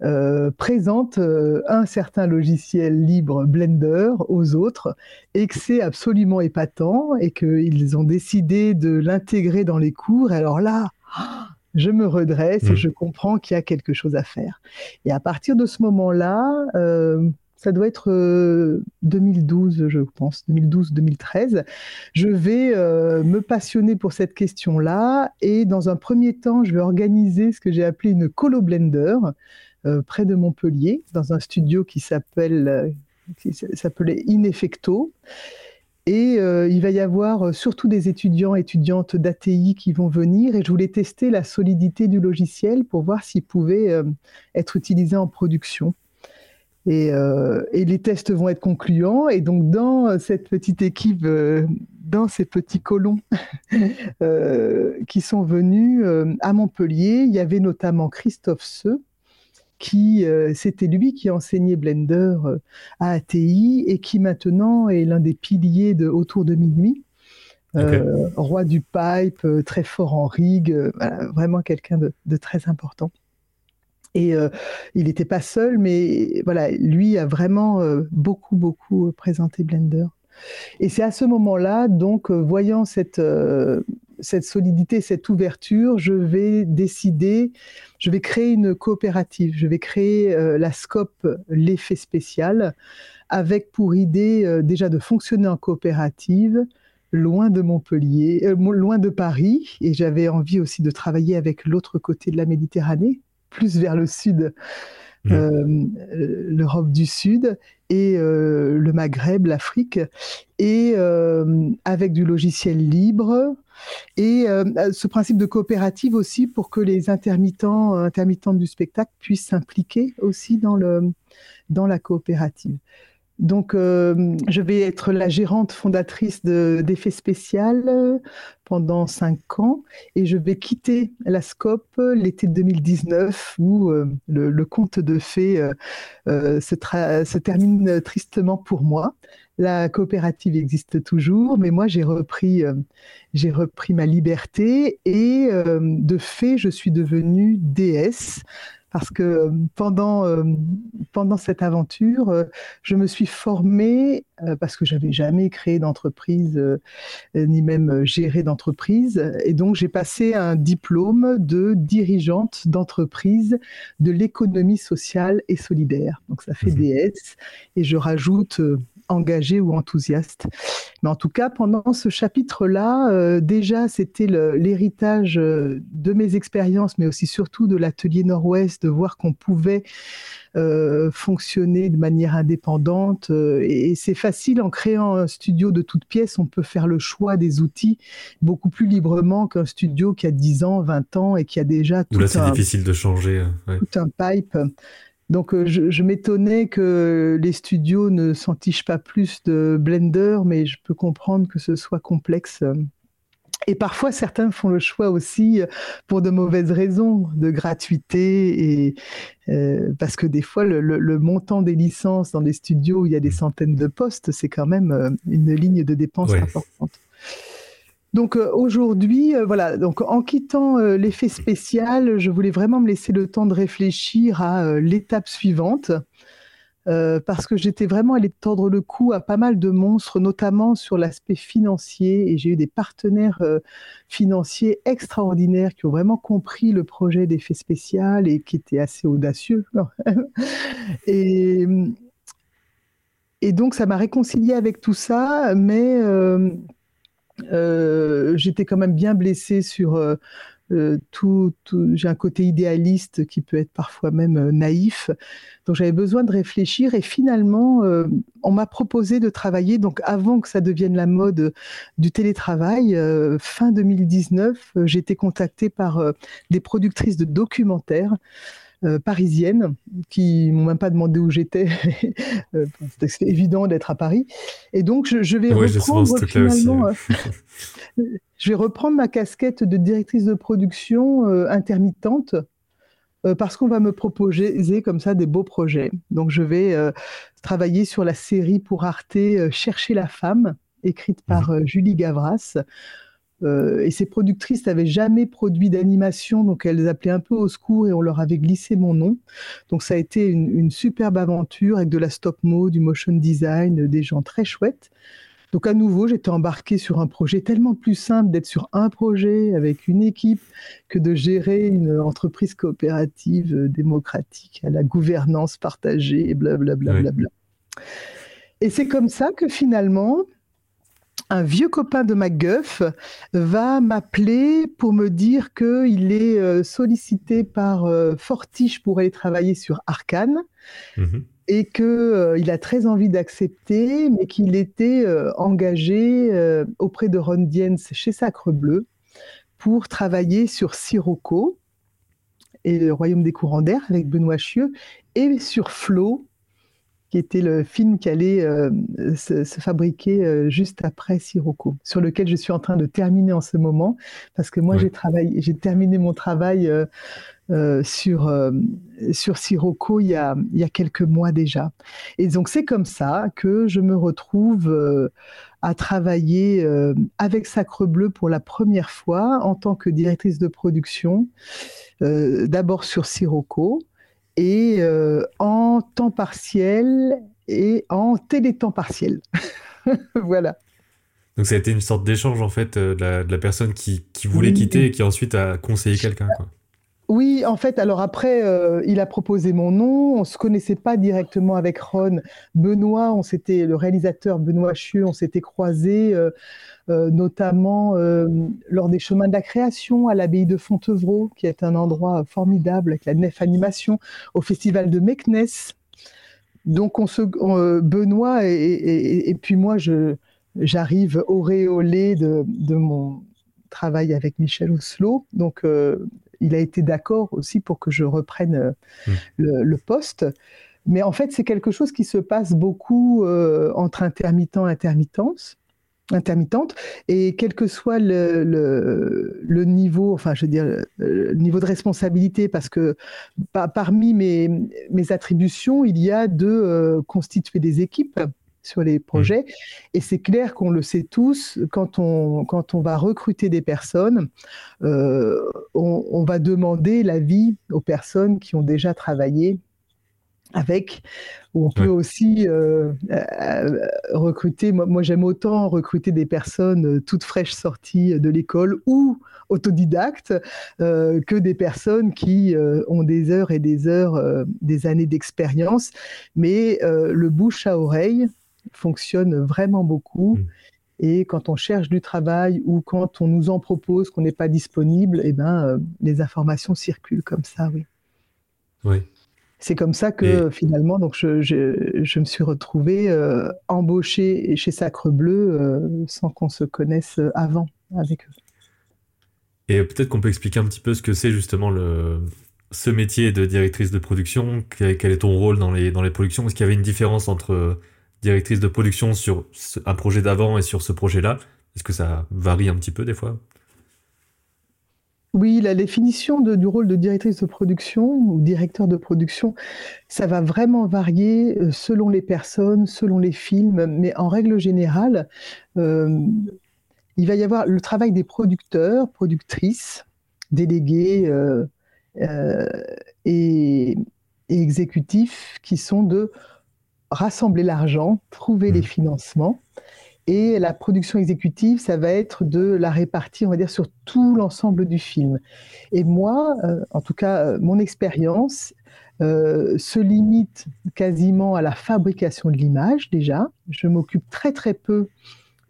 euh, présente un certain logiciel libre Blender aux autres et que c'est absolument épatant et qu'ils ont décidé de l'intégrer dans les cours. Alors là, je me redresse et mmh. je comprends qu'il y a quelque chose à faire. Et à partir de ce moment-là, ça doit être 2012, euh, je pense, 2012-2013. Je vais euh, me passionner pour cette question-là et dans un premier temps, je vais organiser ce que j'ai appelé une colo blender euh, près de Montpellier, dans un studio qui s'appelle s'appelait Ineffecto. Et il va y avoir surtout des étudiants, étudiantes d'ATI qui vont venir et je voulais tester la solidité du logiciel pour voir s'il pouvait être utilisé en production. Euh, et, les tests vont être concluants. Et donc, dans cette petite équipe euh, là-dedans ces petits colons qui sont venus à Montpellier. Il y avait notamment Christophe Seux, qui c'était lui qui enseignait Blender à ATI et qui maintenant est l'un des piliers de Autour de minuit. roi du pipe, très fort en rig, vraiment quelqu'un de, très important. Et euh, il n'était pas seul, mais voilà, lui a vraiment euh, beaucoup, beaucoup présenté Blender. Et c'est à ce moment-là, donc, euh, voyant cette, cette solidité, cette ouverture, je vais décider, je vais créer une coopérative, je vais créer la SCOP, l'effet spécial, avec pour idée déjà de fonctionner en coopérative, loin de Montpellier, loin de Paris, et j'avais envie aussi de travailler avec l'autre côté de la Méditerranée, plus vers le sud, mmh. euh, l'Europe du Sud et euh, le Maghreb, l'Afrique, et euh, avec du logiciel libre. Et ce principe de coopérative aussi pour que les intermittents, intermittentes du spectacle puissent s'impliquer aussi dans, le, dans la coopérative. Donc, euh, je vais être la gérante fondatrice d'Effets Spécial euh, pendant cinq ans et je vais quitter la SCOP l'été 2019 où euh, le, conte de fées se, termine tristement pour moi. La coopérative existe toujours, mais moi j'ai repris ma liberté et de fait, je suis devenue déesse parce que euh, pendant, euh, pendant cette aventure, euh, je me suis formée, parce que j'avais jamais créé d'entreprise, ni même géré d'entreprise, et donc j'ai passé un diplôme de dirigeante d'entreprise de l'économie sociale et solidaire. Donc ça fait mmh DS, et je rajoute engagé ou enthousiaste. Mais en tout cas, pendant ce chapitre-là, euh, déjà, c'était l'héritage euh, de mes expériences, mais aussi surtout de l'atelier Nord-Ouest, de voir qu'on pouvait euh, fonctionner de manière indépendante. et, c'est facile en créant un studio de toutes pièces, on peut faire le choix des outils beaucoup plus librement qu'un studio qui a 10 ans, 20 ans et qui a déjà tout, là, c'est difficile de changer. tout un pipe. Donc euh, je, m'étonnais que les studios ne s'entichent pas plus de Blender, mais je peux comprendre que ce soit complexe. Et parfois, certains font le choix aussi pour de mauvaises raisons, de gratuité, et euh, parce que des fois, le, montant des licences dans les studios où il y a des centaines de postes, c'est quand même euh, une ligne de dépenses importante. Donc euh, aujourd'hui, euh, voilà, donc en quittant euh, l'effet spécial, je voulais vraiment me laisser le temps de réfléchir à l'étape suivante. parce que j'étais vraiment allée tordre le cou à pas mal de monstres, notamment sur l'aspect financier, et j'ai eu des partenaires financiers extraordinaires qui ont vraiment compris le projet d'effet spécial et qui étaient assez audacieux. et, et donc ça m'a réconcilié avec tout ça, mais j'étais quand même bien blessée sur euh, euh, tout, j'ai un côté idéaliste qui peut être parfois même naïf. Donc j'avais besoin de réfléchir et finalement, on m'a proposé de travailler, donc avant que ça devienne la mode du télétravail, fin 2019, j'ai été contactée par des productrices de documentaires euh, parisiennes qui m'ont même pas demandé où j'étais. Euh, c'était évident d'être à Paris. Et donc, je, vais reprendre finalement. Euh, je vais reprendre ma casquette de directrice de production intermittente parce qu'on va me proposer comme ça des beaux projets. Donc, je vais travailler sur la série pour Arte Chercher la femme, écrite par mmh. Julie Gavras. Euh, et ces productrices n'avaient jamais produit d'animation, donc elles appelaient un peu au secours et on leur avait glissé mon nom. Donc ça a été une, superbe aventure avec de la stop-mo, du motion design, des gens très chouettes. Donc à nouveau, j'étais embarquée sur un projet tellement plus simple d'être sur un projet avec une équipe que de gérer une entreprise coopérative euh, démocratique à la gouvernance partagée et blablabla. Et c'est comme ça que finalement, un vieux copain de MacGuff va m'appeler pour me dire qu'il est euh, sollicité par euh, Fortiche pour aller travailler sur Arkane mhm. et qu'il euh, a très envie d'accepter, mais qu'il était engagé auprès de Ron Diens chez Sacre Bleu pour travailler sur Sirocco et le Royaume des courants d'air avec Benoît Chieux et sur Flo qui était le film qui allait euh, se, fabriquer euh, juste après Sirocco, sur lequel je suis en train de terminer en ce moment, parce que moi j'ai travaillé, j'ai terminé mon travail euh, sur sur Sirocco il y a il y a quelques mois déjà, et donc c'est comme ça que je me retrouve à travailler avec Sacre Bleu pour la première fois en tant que directrice de production, d'abord sur Sirocco et euh, en temps partiel et en télétemps partiel. voilà. Donc ça a été une sorte d'échange en fait euh, de, la, personne qui, voulait quitter et qui ensuite a conseillé quelqu'un. Oui, en fait, alors après, euh, il a proposé mon nom. On se connaissait pas directement avec Ron. Benoît, on s'était, le réalisateur Benoît Chieux, on s'était croisés, euh, euh, notamment lors des chemins de la création à l'abbaye de Fontevraud, qui est un endroit formidable avec la nef animation, au festival de Meknes. Donc, on se, Benoît et, puis moi, je, j'arrive auréolé de, de mon travail avec Michel Oslo. Donc, il a été d'accord aussi pour que je reprenne euh, mmh. le, poste. Mais en fait, c'est quelque chose qui se passe beaucoup euh, entre intermittent et intermittence intermittente et quel que soit le, le, niveau, enfin je veux dire le niveau de responsabilité, parce que parmi mes, mes, attributions, il y a de euh, constituer des équipes sur les projets. Mmh. Et c'est clair qu'on le sait tous, quand on, quand on va recruter des personnes, euh, on, va demander l'avis aux personnes qui ont déjà travaillé avec, on peut aussi euh, euh, recruter, moi, j'aime autant recruter des personnes toutes fraîches sorties de l'école ou autodidactes que des personnes qui ont des heures et des heures, des années d'expérience. Mais le bouche à oreille, fonctionne vraiment beaucoup. Mm. Et quand on cherche du travail ou quand on nous en propose qu'on n'est pas disponible, eh ben, euh, les informations circulent comme ça, oui. Oui. C'est comme ça que finalement, donc je, je, me suis retrouvée euh, embauchée chez Sacre Bleu euh, sans qu'on se connaisse avant avec eux. Et peut-être qu'on peut expliquer un petit peu ce que c'est justement le, ce métier de directrice de production. Quel, quel est ton rôle dans les, dans les productions? Est-ce qu'il y avait une différence entre directrice de production sur un projet d'avant et sur ce projet-là? Est-ce que ça varie un petit peu des fois? Oui, la définition du rôle de directrice de production ou directeur de production, ça va vraiment varier euh, selon les personnes, selon les films, mais en règle générale, euh, il va y avoir le travail des producteurs, productrices, délégués euh, et, et, exécutifs qui sont de rassembler l'argent, trouver les mmh. financements. Et la production exécutive, ça va être de la répartir, on va dire, sur tout l'ensemble du film. Et moi, euh, en tout cas, euh, mon expérience euh, se limite quasiment à la fabrication de l'image déjà. Je m'occupe très très peu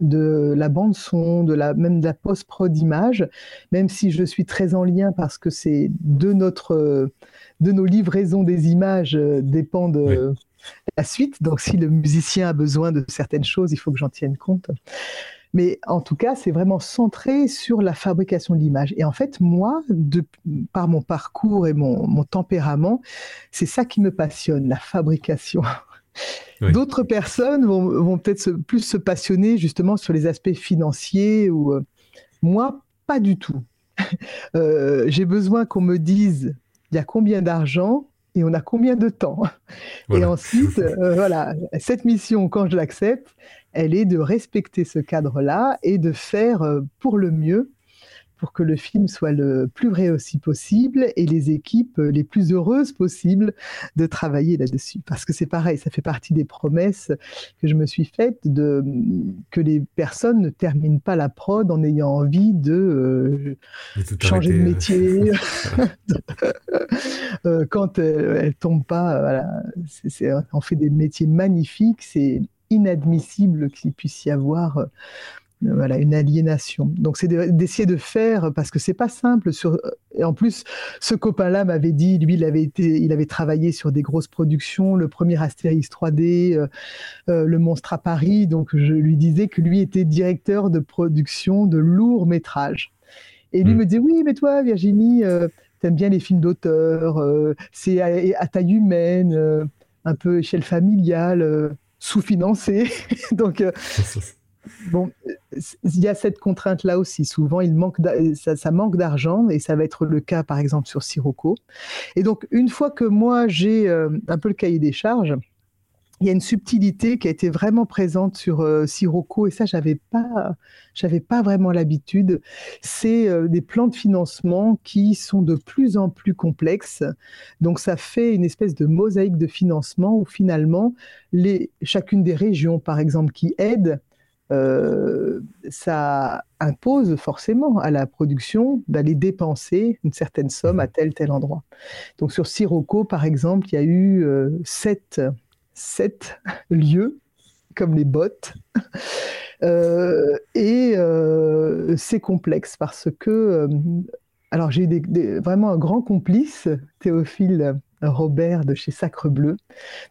de la bande son, de la même de la post prod image, même si je suis très en lien parce que c'est de notre de nos livraisons des images dépendent de la suite. Donc, si le musicien a besoin de certaines choses, il faut que j'en tienne compte. Mais en tout cas, c'est vraiment centré sur la fabrication de l'image. Et en fait, moi, de, par mon parcours et mon, tempérament, c'est ça qui me passionne, la fabrication. D'autres personnes vont, peut-être plus se passionner justement sur les aspects financiers ou euh, moi, pas du tout. Euh, j'ai besoin qu'on me dise il y a combien d'argent et on a combien de temps? Et ensuite, euh, voilà, cette mission, quand je l'accepte, elle est de respecter ce cadre-là et de faire euh, pour le mieux pour que le film soit le plus vrai aussi possible et les équipes les plus heureuses possibles de travailler là-dessus. Parce que c'est pareil, ça fait partie des promesses que je me suis faites de que les personnes ne terminent pas la prod en ayant envie de euh, changer de métier. Euh, quand elles, ne tombent pas, voilà, on fait des métiers magnifiques, c'est inadmissible qu'il puisse y avoir voilà, une aliénation. Donc c'est d'essayer de, faire parce que c'est pas simple. Sur, et en plus, ce copain-là m'avait dit, lui, il avait été, il avait travaillé sur des grosses productions, le premier Astérix 3D, euh, euh, le Monstre à Paris. Donc je lui disais que lui était directeur de production de lourds métrages. Et lui mm. me dit oui, mais toi, Virginie, euh, t'aimes bien les films d'auteur, c'est à, taille humaine un peu échelle familiale, sous-financé. Donc, bon, il y a cette contrainte-là aussi. Souvent, il manque ça, manque d'argent et ça va être le cas, par exemple, sur Sirocco. Et donc, une fois que moi, j'ai un peu le cahier des charges, il y a une subtilité qui a été vraiment présente sur euh, Sirocco et ça j'avais pas pas vraiment l'habitude c'est euh, des plans de financement qui sont de plus en plus complexes donc ça fait une espèce de mosaïque de financement où finalement chacune des régions par exemple qui aident euh, ça impose forcément à la production d'aller dépenser une certaine somme à tel tel endroit. Donc sur Sirocco, par exemple, il y a eu sept sept lieux, comme les bottes. Euh, et euh, c'est complexe parce que, euh, alors j'ai eu vraiment un grand complice, Théophile Robert de chez Sacre Bleu.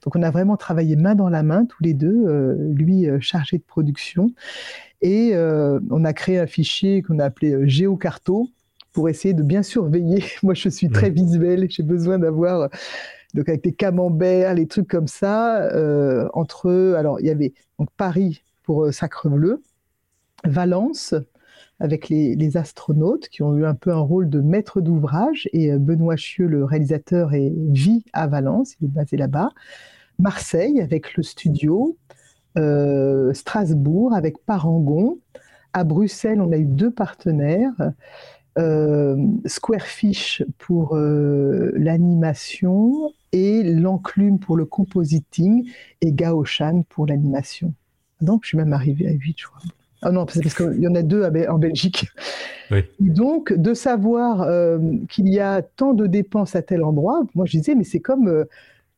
Donc on a vraiment travaillé main dans la main tous les deux, lui chargé de production. Et on a créé un fichier qu'on a appelé Géocarto pour essayer de bien surveiller. Moi je suis très visuel, j'ai besoin d'avoir donc avec des camemberts, les trucs comme ça, euh, entre, alors il y avait donc Paris pour euh, Sacre Bleu, Valence avec les, astronautes qui ont eu un peu un rôle de maître d'ouvrage et euh, Benoît Chieux, le réalisateur, est, vit à Valence, il est basé là-bas, Marseille avec le studio, Strasbourg avec Parangon, à Bruxelles on a eu deux partenaires. Squarefish pour l'animation et l'enclume pour le compositing et Gaoshan pour l'animation. Donc, je suis même arrivé à 8, je crois. Ah non, c'est parce qu'il y en a deux en Belgique. Donc, de savoir euh, qu'il y a tant de dépenses à tel endroit, moi je disais, mais c'est comme, euh,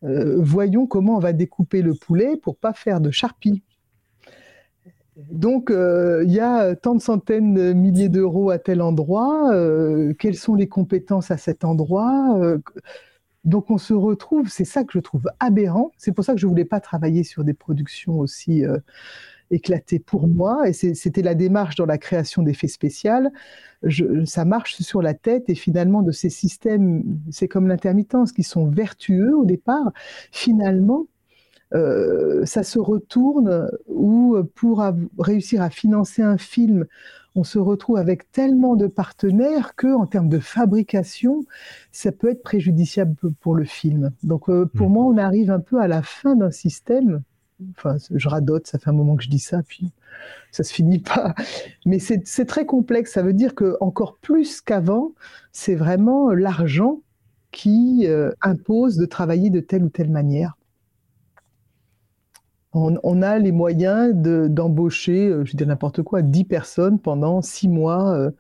euh, voyons comment on va découper le poulet pour pas faire de charpie. Donc, il y a tant de centaines de milliers d'euros à tel endroit, quelles sont les compétences à cet endroit donc on se retrouve, c'est ça que je trouve aberrant. C'est pour ça que je voulais pas travailler sur des productions aussi éclatées pour moi. Et c'était la démarche dans la création d'effets spéciaux. ça marche sur la tête et finalement de ces systèmes, c'est comme l'intermittence, qui sont vertueux au départ. Finalement, euh, ça se retourne ou pour réussir à financer un film on se retrouve avec tellement de partenaires que, en termes de fabrication, ça peut être préjudiciable pour le film. Donc, euh, pour hmm. moi, on arrive un peu à la fin d'un système. Enfin, je radote, ça fait un moment que je dis ça, puis ça se finit pas. Mais c'est très complexe. Ça veut dire que encore plus qu'avant, c'est vraiment l'argent qui euh, impose de travailler de telle ou telle manière on, a les moyens d'embaucher, euh, je dis n'importe quoi, 10 personnes pendant 6 mois euh,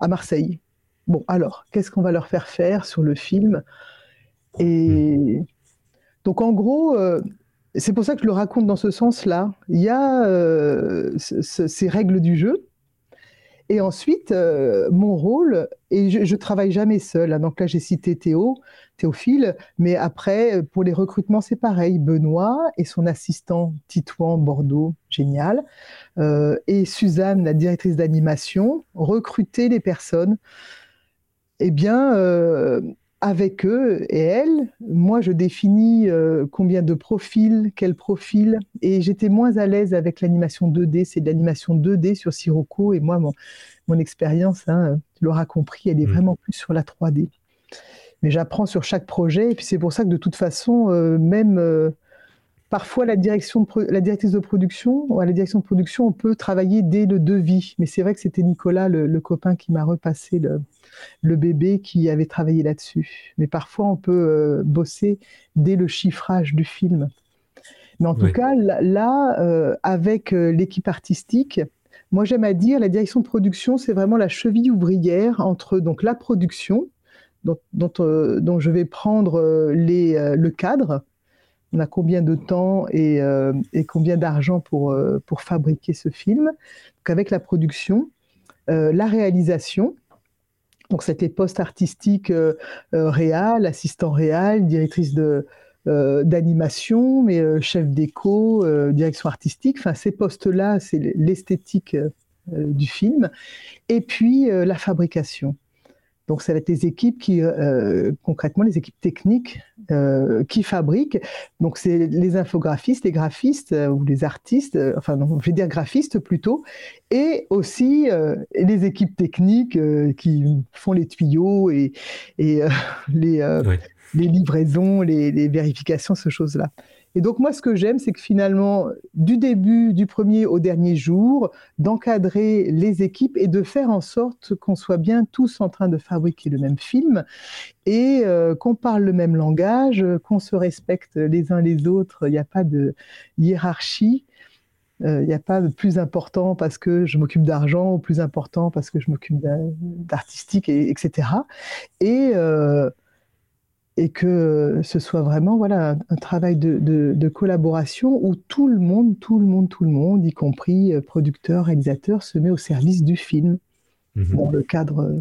à Marseille. Bon, alors, qu'est-ce qu'on va leur faire faire sur le film? Et donc, en gros, euh, c'est pour ça que je le raconte dans ce sens-là. Il y a ces règles du jeu et ensuite, euh, mon rôle, et je, je travaille jamais seul. Hein. donc là, j'ai cité Théo, Théophile, mais après, pour les recrutements, c'est pareil. Benoît et son assistant Titouan Bordeaux, génial, euh, et Suzanne, la directrice d'animation, recruter les personnes. Eh bien, euh, avec eux et elles, moi je définis euh, combien de profils, quel profil, et j'étais moins à l'aise avec l'animation 2D, c'est de l'animation 2D sur Sirocco, et moi mon, mon expérience, hein, tu l'auras compris, elle est mm. vraiment plus sur la 3D. Mais j'apprends sur chaque projet, et puis c'est pour ça que de toute façon, euh, même euh, parfois la, direction la directrice de production, ou à la direction de production, on peut travailler dès le devis, mais c'est vrai que c'était Nicolas, le copain, qui m'a repassé le, le bébé qui avait travaillé là-dessus. Mais parfois, on peut euh, bosser dès le chiffrage du film. Mais en tout cas, là, euh, avec euh, l'équipe artistique, moi j'aime à dire, la direction de production, c'est vraiment la cheville ouvrière entre donc la production, dont, dont, je vais prendre les, le cadre. On a combien de temps et, et combien d'argent pour, pour fabriquer ce film? Donc avec la production, la réalisation, donc c'était poste artistique euh, euh, réal, assistant réal, directrice euh, d'animation, mais chef d'éco, direction artistique. Enfin, ces postes-là, c'est l'esthétique du film. Et puis la fabrication. Donc, ça va être les équipes qui, euh, concrètement, les équipes techniques euh, qui fabriquent. Donc, c'est les infographistes, les graphistes euh, ou les artistes, enfin, non, je vais dire graphistes plutôt, et aussi les équipes techniques qui font les tuyaux et, et les, les livraisons, les, les vérifications, ces choses-là. Et donc moi, ce que j'aime, c'est que finalement, du début, du premier au dernier jour, d'encadrer les équipes et de faire en sorte qu'on soit bien tous en train de fabriquer le même film et euh, qu'on parle le même langage, qu'on se respecte les uns les autres. Il n'y a pas de hiérarchie. Euh, il n'y a pas de plus important parce que je m'occupe d'argent ou plus important parce que je m'occupe d'artistique, etc. Et et que ce soit vraiment voilà un travail de, collaboration où tout le monde, tout le monde, tout le monde, y compris euh, producteurs, réalisateurs, se met au service du film mhm. dans le cadre. Euh,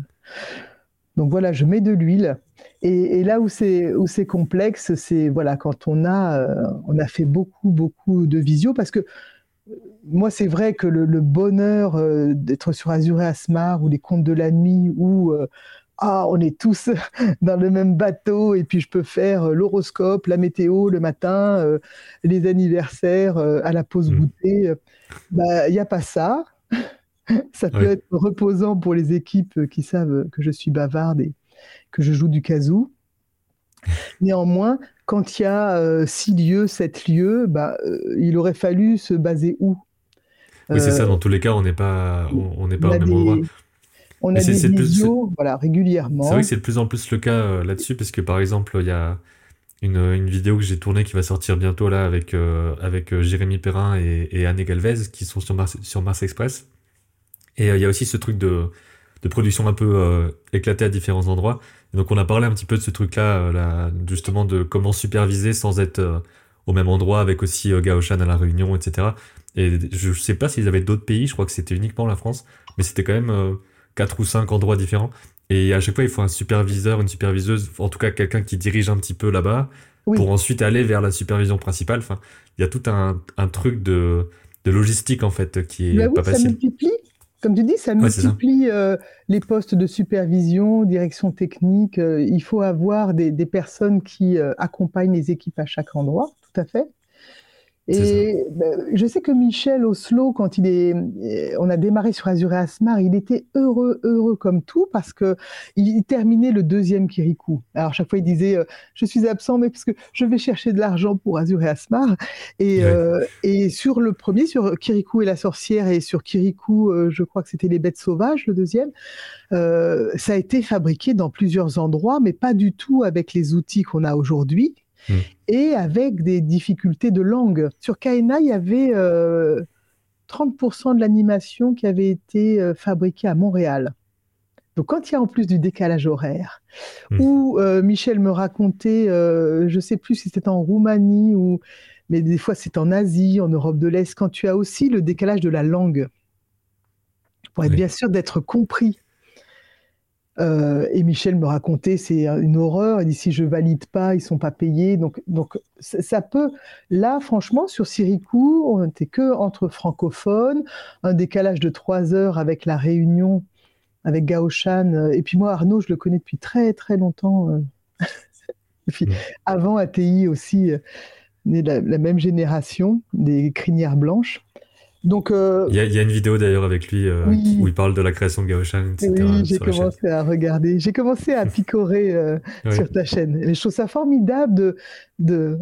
donc voilà, je mets de l'huile. Et, là où c'est où c'est complexe, c'est voilà quand on a euh, on a fait beaucoup beaucoup de visio parce que moi, c'est vrai que le, bonheur d'être sur Azure et Asmar ou les contes de la nuit ou ah, on est tous dans le même bateau et puis je peux faire euh, l'horoscope, la météo le matin, euh, les anniversaires euh, à la pause mmh. goûter. Bah, il n'y a pas ça. ça peut être reposant pour les équipes qui savent que je suis bavarde et que je joue du kazoo. Néanmoins, quand il y a six lieux, sept lieux, bah, il aurait fallu se baser où? Oui, c'est ça. Dans tous les cas, on n'est pas, on, n'est pas au même endroit. On a des vidéos voilà, régulièrement. C'est vrai que c'est de plus en plus le cas euh, là-dessus, parce que par exemple, il y a une, une vidéo que j'ai tournée qui va sortir bientôt là avec, euh, avec euh, Jérémy Perrin et, et, Anne Galvez qui sont sur Mars, sur Mars Express. Et il y a aussi ce truc de, de production un peu éclaté à différents endroits. Et donc on a parlé un petit peu de ce truc-là, là, justement de comment superviser sans être au même endroit avec aussi Gaoshan à la Réunion, etc. Et je sais pas s'ils avaient d'autres pays, je crois que c'était uniquement la France, mais c'était quand même quatre ou cinq endroits différents. Et à chaque fois, il faut un superviseur, une superviseuse, en tout cas quelqu'un qui dirige un petit peu là-bas, pour ensuite aller vers la supervision principale. Enfin, il y a tout un, un truc de, de, logistique en fait qui est bah pas facile. Ça multiplie, comme tu dis, ça multiplie euh, les postes de supervision, direction technique. Euh, il faut avoir des, des personnes qui euh, accompagnent les équipes à chaque endroit, tout à fait. Et ben, je sais que Michel Oslo, quand il est, euh, on a démarré sur Azure et Asmar, il était heureux, heureux comme tout parce que il terminait le deuxième Kirikou. Alors chaque fois il disait, euh, je suis absent mais parce que je vais chercher de l'argent pour Azure et Asmar. Et, euh, et sur le premier, sur Kirikou et la sorcière et sur Kirikou, je crois que c'était les bêtes sauvages, le deuxième. ça a été fabriqué dans plusieurs endroits, mais pas du tout avec les outils qu'on a aujourd'hui. Mm. et avec des difficultés de langue. Sur Kaina, il y avait 30% euh, de l'animation qui avait été euh, fabriquée à Montréal. Donc quand il y a en plus du décalage horaire, mm. ou euh, Michel me racontait, je ne sais plus si c'était en Roumanie ou, mais des fois c'est en Asie, en Europe de l'Est, quand tu as aussi le décalage de la langue, pour être bien sûr d'être compris. Euh, et Michel me racontait, c'est une horreur. Il dit si je valide pas, ils sont pas payés. Donc, donc ça peut. Là, franchement, sur Sirikou, on n'était que entre francophones, un décalage de trois heures avec la réunion avec Gaoshan. Et puis moi, Arnaud, je le connais depuis très très longtemps. Euh, puis, mmh. Avant ATI aussi, né de la, même génération, des crinières blanches. Donc, euh, il, y a, une vidéo d'ailleurs avec lui euh, où il parle de la création de Gaoshan, etc. Oui, j'ai commencé à regarder, j'ai commencé à picorer euh, sur ta chaîne. Et je trouve ça formidable de, de,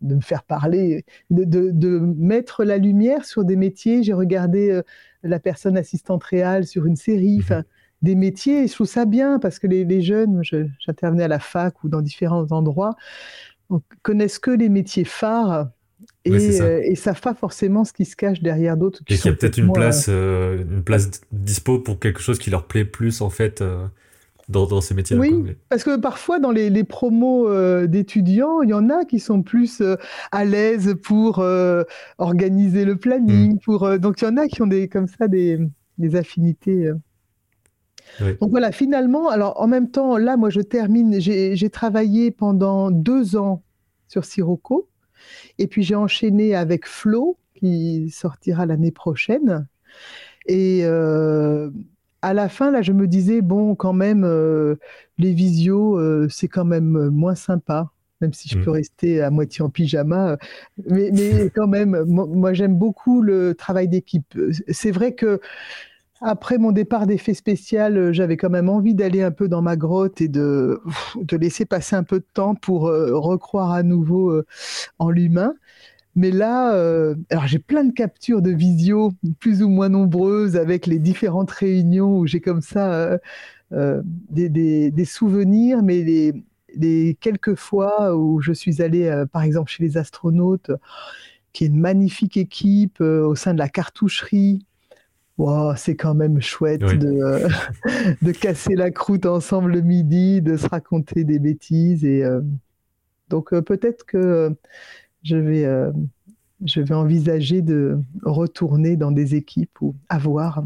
de me faire parler, de, de, de, mettre la lumière sur des métiers. J'ai regardé la personne assistante réelle sur une série, mhm. des métiers. Et je trouve ça bien parce que les, les jeunes, j'intervenais à la fac ou dans différents endroits, connaissent que les métiers phares et, ne euh, savent pas forcément ce qui se cache derrière d'autres. Et qu'il y a peut-être une place, euh, une place dispo pour quelque chose qui leur plaît plus en fait euh, dans, dans, ces métiers. Oui, parce que parfois dans les, les promos d'étudiants, il y en a qui sont plus à l'aise pour organiser le planning, mm. pour donc il y en a qui ont des comme ça des, des affinités. Donc voilà, finalement, alors en même temps, là, moi je termine, j'ai travaillé pendant deux ans sur Sirocco. Et puis j'ai enchaîné avec Flo, qui sortira l'année prochaine. Et, euh, à la fin, là, je me disais, bon, quand même, les visios, c'est quand même moins sympa même si je mm. peux rester à moitié en pyjama. Mais, quand même, moi, j'aime beaucoup le travail d'équipe. C'est vrai que après mon départ d'effet spécial, j'avais quand même envie d'aller un peu dans ma grotte et de, de laisser passer un peu de temps pour euh, recroire à nouveau euh, en l'humain. Mais là, euh, alors j'ai plein de captures de visio, plus ou moins nombreuses, avec les différentes réunions où j'ai comme ça des, des, souvenirs, mais les, les quelques fois où je suis allée, euh, par exemple, chez les astronautes, qui est une magnifique équipe euh, au sein de la cartoucherie. C'est quand même chouette de, euh, de, casser la croûte ensemble le midi, de se raconter des bêtises. Et, donc peut-être que je vais, je vais envisager de retourner dans des équipes ou avoir.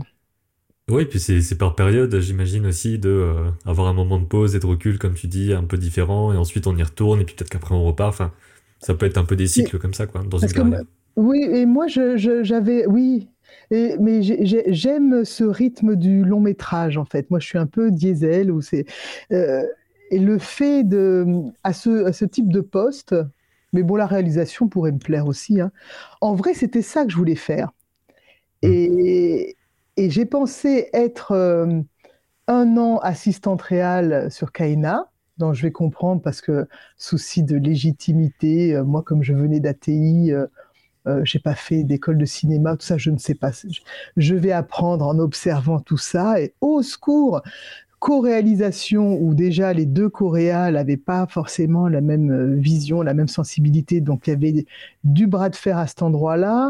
Oui, puis c'est par période, j'imagine aussi, de euh, avoir un moment de pause et de recul, comme tu dis, un peu différent, et ensuite on y retourne, et puis peut-être qu'après on repart. Enfin, ça peut être un peu des cycles comme ça, quoi, dans une carrière. oui, et moi j'avais, oui, et, mais j'aime ce rythme du long métrage, en fait. Moi, je suis un peu diesel, où c'est euh, et le fait de à ce, à ce type de poste, mais bon, la réalisation pourrait me plaire aussi. Hein. En vrai, c'était ça que je voulais faire. Mmh. Et, et j'ai pensé être euh, un an assistante réelle sur Kaina, dont je vais comprendre parce que souci de légitimité, euh, moi comme je venais d'ATI, euh, euh, j'ai pas fait d'école de cinéma, tout ça, je ne sais pas. Je vais apprendre en observant tout ça et au secours, co-réalisation où déjà les deux coréas n'avaient pas forcément la même euh, vision, la même sensibilité. Donc il y avait du bras de fer à cet endroit-là,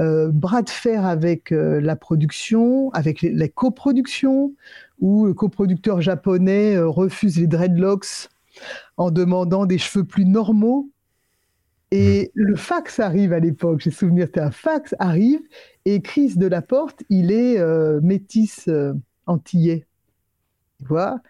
euh, bras de fer avec euh, la production, avec les, coproductions, où le coproducteur japonais refuse les dreadlocks en demandant des cheveux plus normaux. Et mmh. le fax arrive à l'époque, j'ai souvenir, c'était un fax arrive, et Chris de la Porte, il est métis antillais tu vois,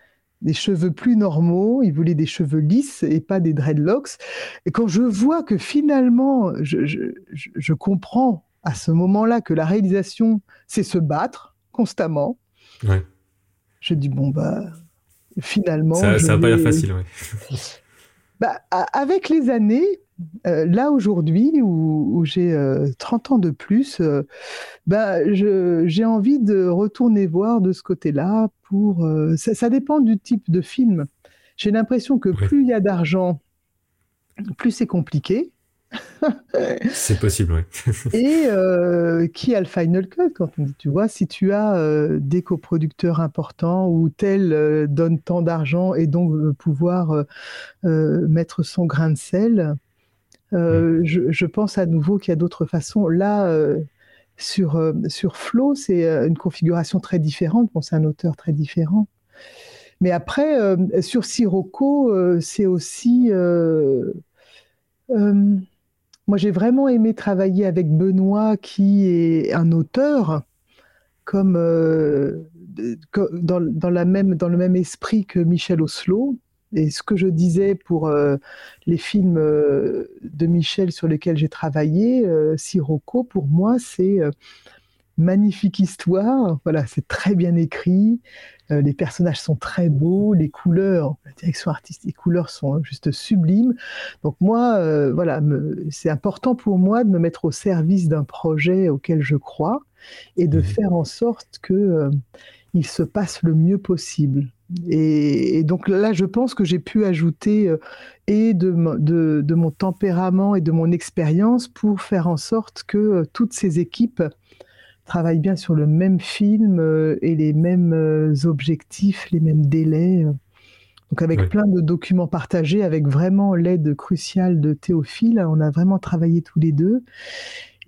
des cheveux plus normaux, il voulait des cheveux lisses et pas des dreadlocks. Et quand je vois que finalement, je, comprends à ce moment-là que la réalisation, c'est se battre constamment, je dis, bon, bah, finalement... Ça n'a pas l'air facile, oui. bah, avec les années, euh, là aujourd'hui où, j'ai 30 euh, ans de plus, euh, bah, j'ai envie de retourner voir de ce côté-là. Pour ça, dépend du type de film. J'ai l'impression que plus il y a d'argent, plus c'est compliqué. c'est possible, oui. Et qui a le final cut quand on dit, tu vois, si tu as des coproducteurs importants ou tel donne tant d'argent et donc pouvoir mettre son grain de sel, euh, je, pense à nouveau qu'il y a d'autres façons. Là, euh, sur, euh, sur c'est une configuration très différente. Bon, c'est un auteur très différent. Mais après, sur Sirocco, c'est aussi. moi, j'ai vraiment aimé travailler avec Benoît, qui est un auteur, comme dans, dans, la même, dans le même esprit que Michel Oslo. Et ce que je disais pour euh, les films euh, de Michel sur lesquels j'ai travaillé, euh, Sirocco, pour moi, c'est magnifique histoire. Voilà, c'est très bien écrit. les personnages sont très beaux. Les couleurs, la direction artistique, les couleurs sont juste sublimes. Donc moi, voilà, c'est important pour moi de me mettre au service d'un projet auquel je crois et de mmh faire en sorte que il se passe le mieux possible. Et, donc là, je pense que j'ai pu ajouter euh, et de, de, mon tempérament et de mon expérience pour faire en sorte que euh, toutes ces équipes travaillent bien sur le même film euh, et les mêmes objectifs, les mêmes délais. Donc avec plein de documents partagés, avec vraiment l'aide cruciale de Théophile, on a vraiment travaillé tous les deux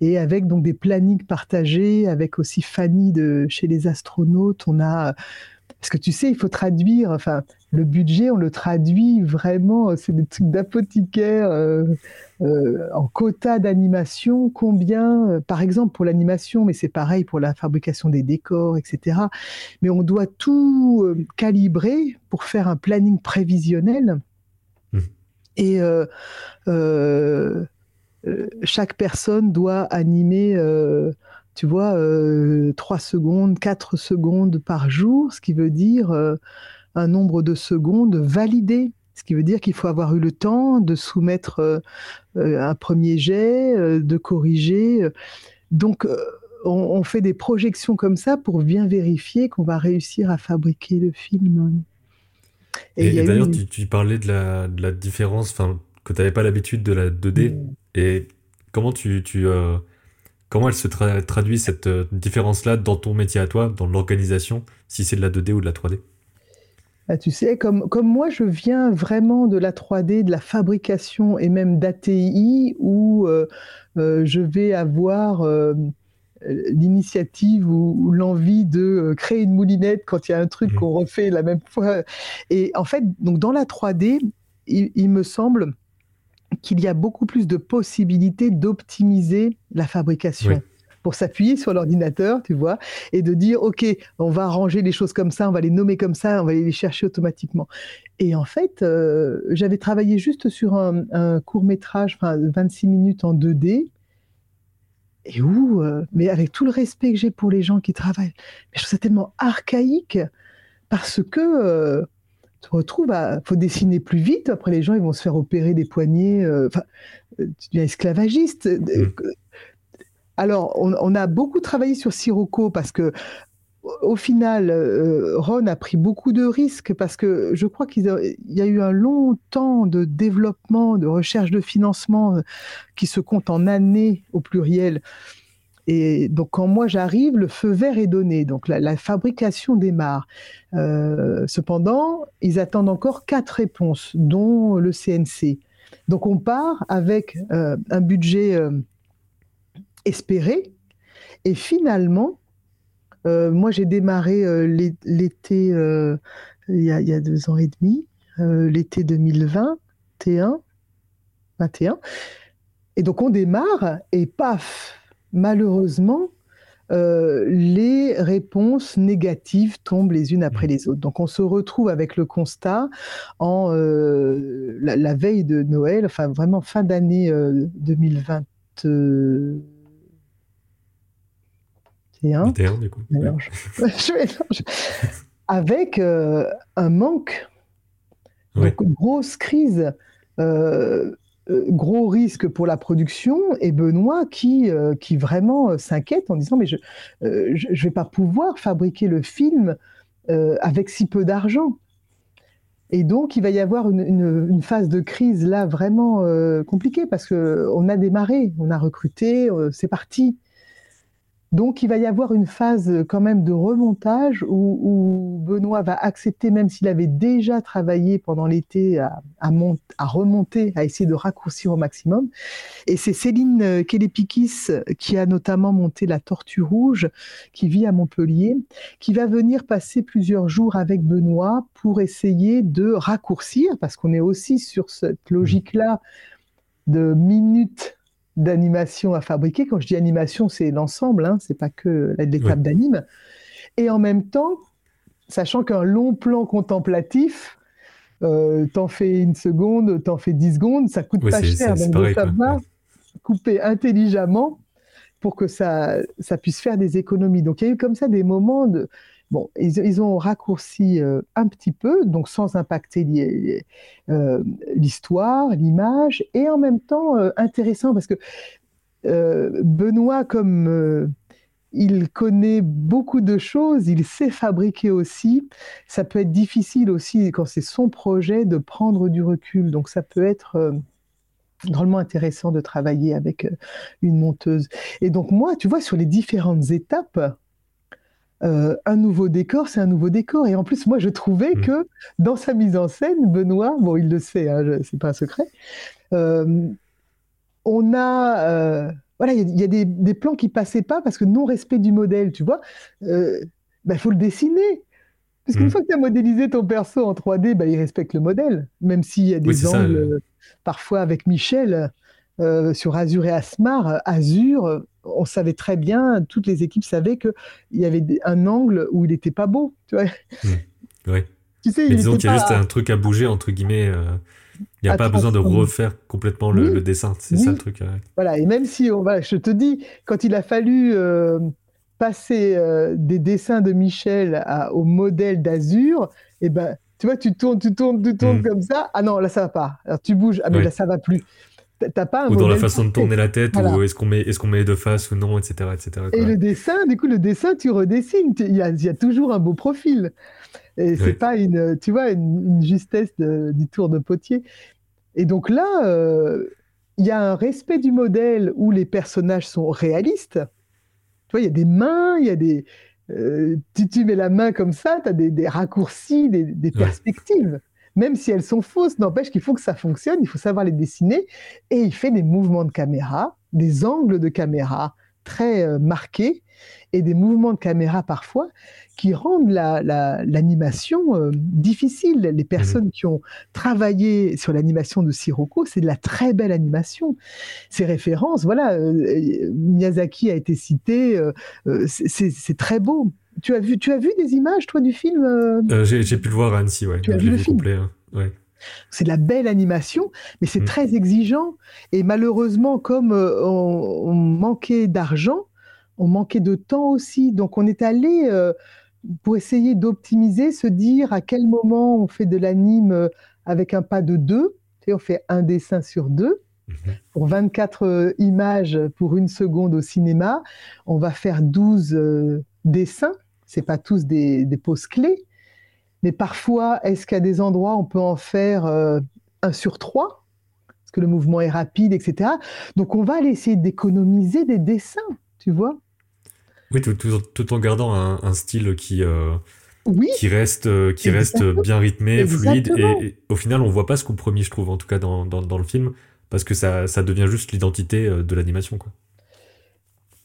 et avec donc des plannings partagés, avec aussi Fanny de chez les astronautes, on a parce que tu sais, il faut traduire, enfin, le budget, on le traduit vraiment, c'est des trucs d'apothicaire euh, euh, en quota d'animation. Combien, euh, par exemple, pour l'animation, mais c'est pareil pour la fabrication des décors, etc. Mais on doit tout calibrer pour faire un planning prévisionnel. Mmh. Et chaque personne doit animer tu vois, 3 secondes, 4 secondes par jour, ce qui veut dire un nombre de secondes validé. Ce qui veut dire qu'il faut avoir eu le temps de soumettre un premier jet, de corriger. Donc, on, fait des projections comme ça pour bien vérifier qu'on va réussir à fabriquer le film. Et, d'ailleurs, tu, parlais de la, différence, enfin, que tu n'avais pas l'habitude de la 2D. Mm. Et comment tu, euh, comment elle se traduit cette euh, différence-là dans ton métier à toi, dans l'organisation, si c'est de la 2D ou de la 3D bah, tu sais, comme, comme moi, je viens vraiment de la 3D, de la fabrication et même d'ATI, où euh, je vais avoir l'initiative ou, l'envie de euh, créer une moulinette quand il y a un truc mmh. qu'on refait la même fois. Et en fait, donc dans la 3D, il, me semble qu'il y a beaucoup plus de possibilités d'optimiser la fabrication. pour s'appuyer sur l'ordinateur, tu vois, et de dire, OK, on va arranger les choses comme ça, on va les nommer comme ça, on va les chercher automatiquement. Et en fait, euh, j'avais travaillé juste sur un, un court métrage, enfin 26 minutes en 2D, et où, euh, mais avec tout le respect que j'ai pour les gens qui travaillent, mais je trouve ça tellement archaïque parce que euh, te retrouves à, faut dessiner plus vite. Après, les gens, ils vont se faire opérer des poignets. Euh, enfin, tu deviens esclavagiste. Mmh. Alors, on, on, a beaucoup travaillé sur Sirocco parce que au final, euh, Ron a pris beaucoup de risques parce que je crois qu'il y a eu un long temps de développement, de recherche de financement euh, qui se compte en années au pluriel. Et donc, quand moi j'arrive, le feu vert est donné. Donc, la, fabrication démarre. Euh, cependant, ils attendent encore quatre réponses, dont le CNC. Donc, on part avec un budget espéré. Et finalement, euh, moi, j'ai démarré euh, l'été, euh, il, y a deux ans et demi, l'été 2021, 21. Et donc, on démarre et paf, malheureusement, les réponses négatives tombent les unes après mmh. les autres. Donc on se retrouve avec le constat en la, veille de Noël, enfin vraiment fin d'année 2020. Avec euh, un manque, donc grosse crise, euh, euh, gros risque pour la production, et Benoît qui, qui vraiment s'inquiète en disant Mais je ne vais pas pouvoir fabriquer le film avec si peu d'argent. Et donc, il va y avoir une, une, phase de crise là vraiment compliquée parce qu'on a démarré, on a recruté, c'est parti. Donc il va y avoir une phase euh, quand même de remontage où, Benoît va accepter, même s'il avait déjà travaillé pendant l'été à, remonter, à essayer de raccourcir au maximum. Et c'est Céline euh, Kélepikis qui a notamment monté La Tortue Rouge, qui vit à Montpellier, qui va venir passer plusieurs jours avec Benoît pour essayer de raccourcir, parce qu'on est aussi sur cette logique-là de minutes d'animation à fabriquer. Quand je dis animation, c'est l'ensemble, hein, c'est pas que l'étape d'anime. Et en même temps, sachant qu'un long plan contemplatif, euh, t'en fais une seconde, t'en fais dix secondes, ça coûte pas cher. Donc, pareil, ça va couper intelligemment pour que ça, ça puisse faire des économies. Donc, il y a eu comme ça des moments de, Ils, ont raccourci euh, un petit peu, donc sans impacter euh, l'histoire, l'image, et en même temps euh, intéressant parce que Benoît, comme il connaît beaucoup de choses, il sait fabriquer aussi. Ça peut être difficile aussi quand c'est son projet de prendre du recul. Donc ça peut être drôlement intéressant de travailler avec une monteuse. Et donc moi, tu vois, sur les différentes étapes, euh, un nouveau décor, c'est un nouveau décor. Et en plus, moi, je trouvais mm. que dans sa mise en scène, Benoît, bon, il le sait, hein, c'est pas un secret, euh, on a, euh, voilà, il y, a, des, plans qui passaient pas parce que non-respect du modèle, tu vois. Il bah, faut le dessiner. Parce qu'une mm. fois que tu as modélisé ton perso en 3D, bah, il respecte le modèle, même s'il y a des angles, parfois avec Michel, sur Azure et Asmar, Azure, on savait très bien, toutes les équipes savaient qu'il y avait un angle où il n'était pas beau. Tu vois mmh. Tu sais, Mais disons qu'il y a juste un truc à bouger, entre guillemets. Euh, Il n'y a pas besoin de refaire complètement le, dessin, c'est ça le truc. Voilà, et même si, on va, je te dis, quand il a fallu euh, passer euh, des dessins de Michel au modèle d'Azur, et eh ben, tu vois, tu tournes, tu tournes, tu tournes mm. comme ça. Ah non, là ça va pas. Alors tu bouges, ah mais là ça va plus. T'as pas un ou dans la façon de tourner la tête, ou est-ce qu'on met, est qu'on met de face ou non, etc. etc. Et le dessin, du coup, le dessin, tu redessines. Il y a, y a toujours un beau profil. Et c'est pas une, tu vois, une, justesse du tour de potier. Et donc là, euh, il y a un respect du modèle où les personnages sont réalistes. Tu vois, il y a des mains, il y a des. Euh, tu, mets la main comme ça, tu as des, raccourcis, des, perspectives. Même si elles sont fausses, n'empêche qu'il faut que ça fonctionne, il faut savoir les dessiner. Et il fait des mouvements de caméra, des angles de caméra très euh, marqués et des mouvements de caméra parfois qui rendent l'animation euh, difficile. Les personnes qui ont travaillé sur l'animation de Sirocco, c'est de la très belle animation. Ces références, voilà, euh, Miyazaki a été cité, c'est très beau. Tu as, vu, tu as vu des images, toi, du film J'ai pu le voir à Annecy, ouais. Tu as vu le film? complet, hein. ouais. C'est de la belle animation, mais c'est mhm. très exigeant. Et malheureusement, comme on, manquait d'argent, on manquait de temps aussi. Donc on est allé pour essayer d'optimiser, se dire à quel moment on fait de l'anime euh, avec un pas de deux. on fait un dessin sur deux. Mhm. Pour 24 euh, images pour une seconde au cinéma, on va faire 12 euh, dessins. C'est pas tous des, des, poses clés, mais parfois, est-ce qu'à des endroits on peut en faire un sur trois? Parce que le mouvement est rapide, etc. Donc on va aller essayer d'économiser des dessins, tu vois? Oui, tout, en gardant un, style qui, euh, qui reste, euh, qui reste bien rythmé, fluide. Et, au final, on voit pas ce qu'on premier, je trouve, en tout cas dans, dans, le film, parce que ça, ça devient juste l'identité euh, de l'animation. quoi.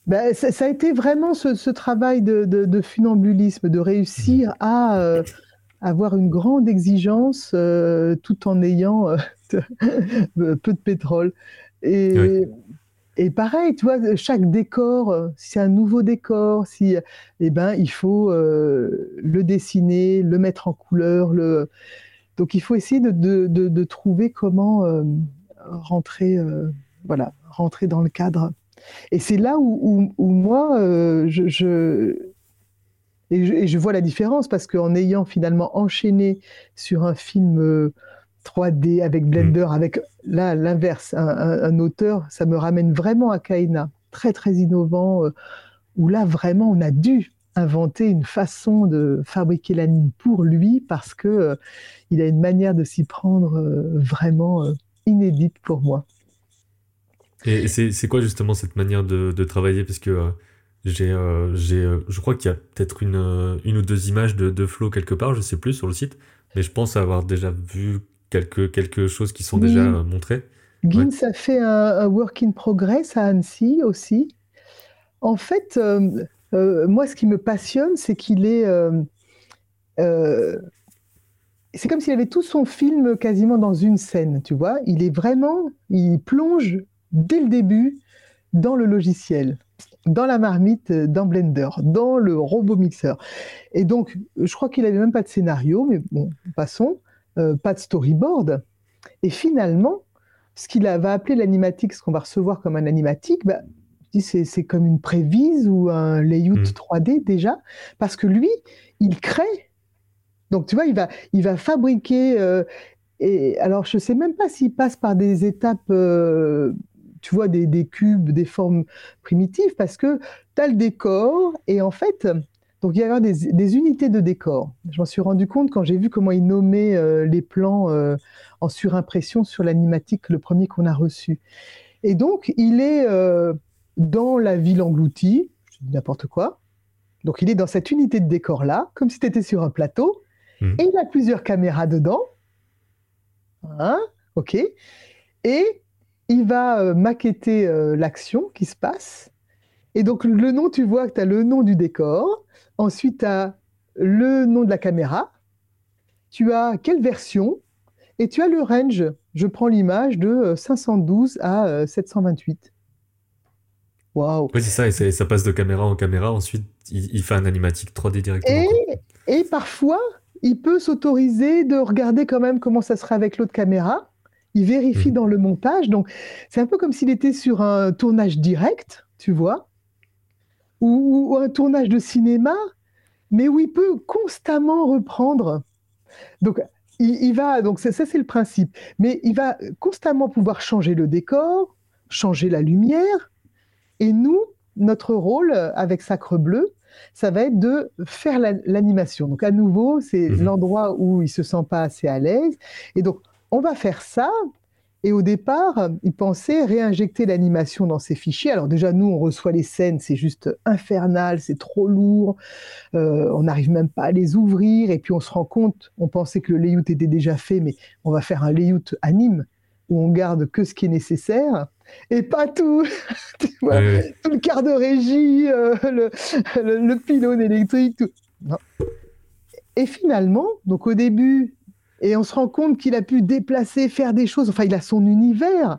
Ben, ça, a été vraiment ce, travail de, de, funambulisme, de réussir mmh. à avoir une grande exigence tout en ayant peu de pétrole. Et, et pareil, tu vois, chaque décor, euh, si c'est un nouveau décor, si, eh ben, il faut euh, le dessiner, le mettre en couleur. Le... Donc, il faut essayer de, de, de, trouver comment euh, rentrer, voilà, rentrer dans le cadre. Et c'est là où, où, moi, je, je, et je, et je, vois la différence parce qu'en ayant finalement enchaîné sur un film 3D avec mm. Blender, avec là l'inverse, un, auteur, ça me ramène vraiment à Kaina, très très innovant, euh, où là vraiment on a dû inventer une façon de fabriquer l'anime pour lui parce que euh, il a une manière de s'y prendre euh, vraiment inédite pour moi. Et c'est quoi justement cette manière de, travailler? Parce que j'ai, je crois qu'il y a peut-être une, une ou deux images de, de Flo quelque part, je sais plus sur le site, mais je pense avoir déjà vu quelques, quelque choses qui sont déjà euh, montrées. Gins a fait un, work in progress à Annecy aussi. En fait, euh, euh, moi, ce qui me passionne, c'est qu'il est. c'est comme s'il avait tout son film quasiment dans une scène, tu vois? Il est vraiment. Il plonge dès le début dans le logiciel, dans la marmite, dans Blender, dans le robot mixeur. Et donc, je crois qu'il n'avait même pas de scénario, mais bon, passons. Euh, pas de storyboard. Et finalement, ce qu'il va appeler l'animatique, ce qu'on va recevoir comme un animatique, bah, c'est comme une prévise ou un layout 3D hmm. déjà, parce que lui, il crée. Donc tu vois, il va, il va fabriquer. Euh, et alors je ne sais même pas s'il passe par des étapes, euh, tu vois, des, des, cubes, des formes primitives, parce que tu as le décor et en fait, donc il y avait des, unités de décor. Je m'en suis rendu compte quand j'ai vu comment ils nommaient euh, les plans euh, en surimpression sur l'animatique, le premier qu'on a reçu. Et donc il est euh, dans la ville engloutie, je dis n'importe quoi. Donc il est dans cette unité de décor là, comme si tu étais sur un plateau, mmh. et il a plusieurs caméras dedans. Hein ok. Et il va maqueter l'action qui se passe. Et donc le nom, tu vois que tu as le nom du décor, Ensuite, tu as le nom de la caméra, tu as quelle version, et tu as le range. Je prends l'image de 512 à 728. Waouh! Oui, c'est ça, et ça passe de caméra en caméra. Ensuite, il, fait un animatique 3D directement. Et, parfois, il peut s'autoriser de regarder quand même comment ça sera avec l'autre caméra. Il vérifie mmh. dans le montage. Donc, c'est un peu comme s'il était sur un tournage direct, tu vois, ou, un tournage de cinéma, mais où il peut constamment reprendre. Donc, il, va, donc ça, c'est le principe, mais il va constamment pouvoir changer le décor, changer la lumière, et nous, notre rôle avec Sacre Bleu, ça va être de faire l'animation. Donc à nouveau, c'est mmh. l'endroit où il se sent pas assez à l'aise, et donc on va faire ça. Et au départ, il pensait réinjecter l'animation dans ses fichiers. Alors déjà, nous, on reçoit les scènes, c'est juste infernal, c'est trop lourd, euh, on n'arrive même pas à les ouvrir. Et puis on se rend compte, on pensait que le layout était déjà fait, mais on va faire un layout anime où on garde que ce qui est nécessaire et pas tout, tout le quart de régie, euh, le, pylône électrique, tout. Et finalement, donc au début, et on se rend compte qu'il a pu déplacer, faire des choses. Enfin, il a son univers.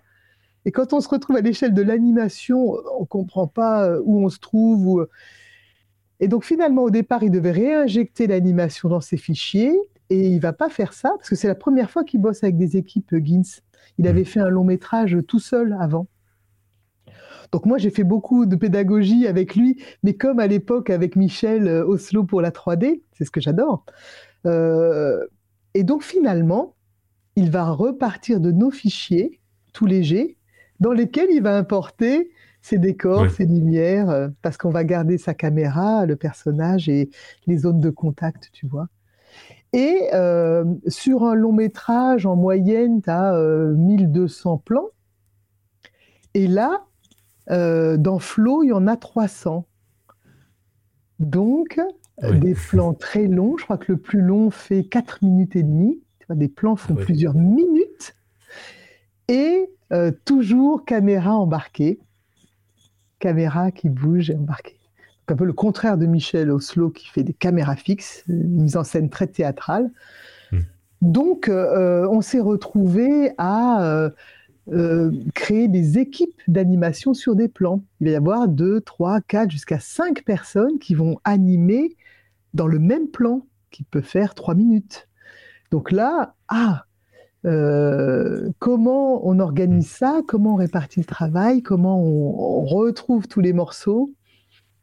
Et quand on se retrouve à l'échelle de l'animation, on ne comprend pas euh, où on se trouve. Euh. Et donc finalement, au départ, il devait réinjecter l'animation dans ses fichiers. Et il va pas faire ça, parce que c'est la première fois qu'il bosse avec des équipes euh, Gins. Il avait fait un long métrage tout seul avant. Donc moi, j'ai fait beaucoup de pédagogie avec lui, mais comme à l'époque avec Michel Oslo pour la 3D, c'est ce que j'adore. Et donc finalement, il va repartir de nos fichiers, tout légers, dans lesquels il va importer ses décors, ses lumières, euh, parce qu'on va garder sa caméra, le personnage et les zones de contact, tu vois. Et euh, sur un long métrage, en moyenne, tu as 1200 plans. Et là, euh, dans Flow, il y en a 300. Donc, des plans très longs. Je crois que le plus long fait 4 minutes et demie. Des plans font plusieurs minutes. Et euh, toujours caméra embarquée. Caméra qui bouge et embarquée. Donc un peu le contraire de Michel Oslo qui fait des caméras fixes, une mise en scène très théâtrale. Hmm. Donc, euh, on s'est retrouvé à euh, euh, créer des équipes d'animation sur des plans. Il va y avoir deux, trois, quatre, jusqu'à cinq personnes qui vont animer dans le même plan, qui peut faire trois minutes. Donc là, ah, euh, comment on organise ça, comment on répartit le travail, comment on, retrouve tous les morceaux?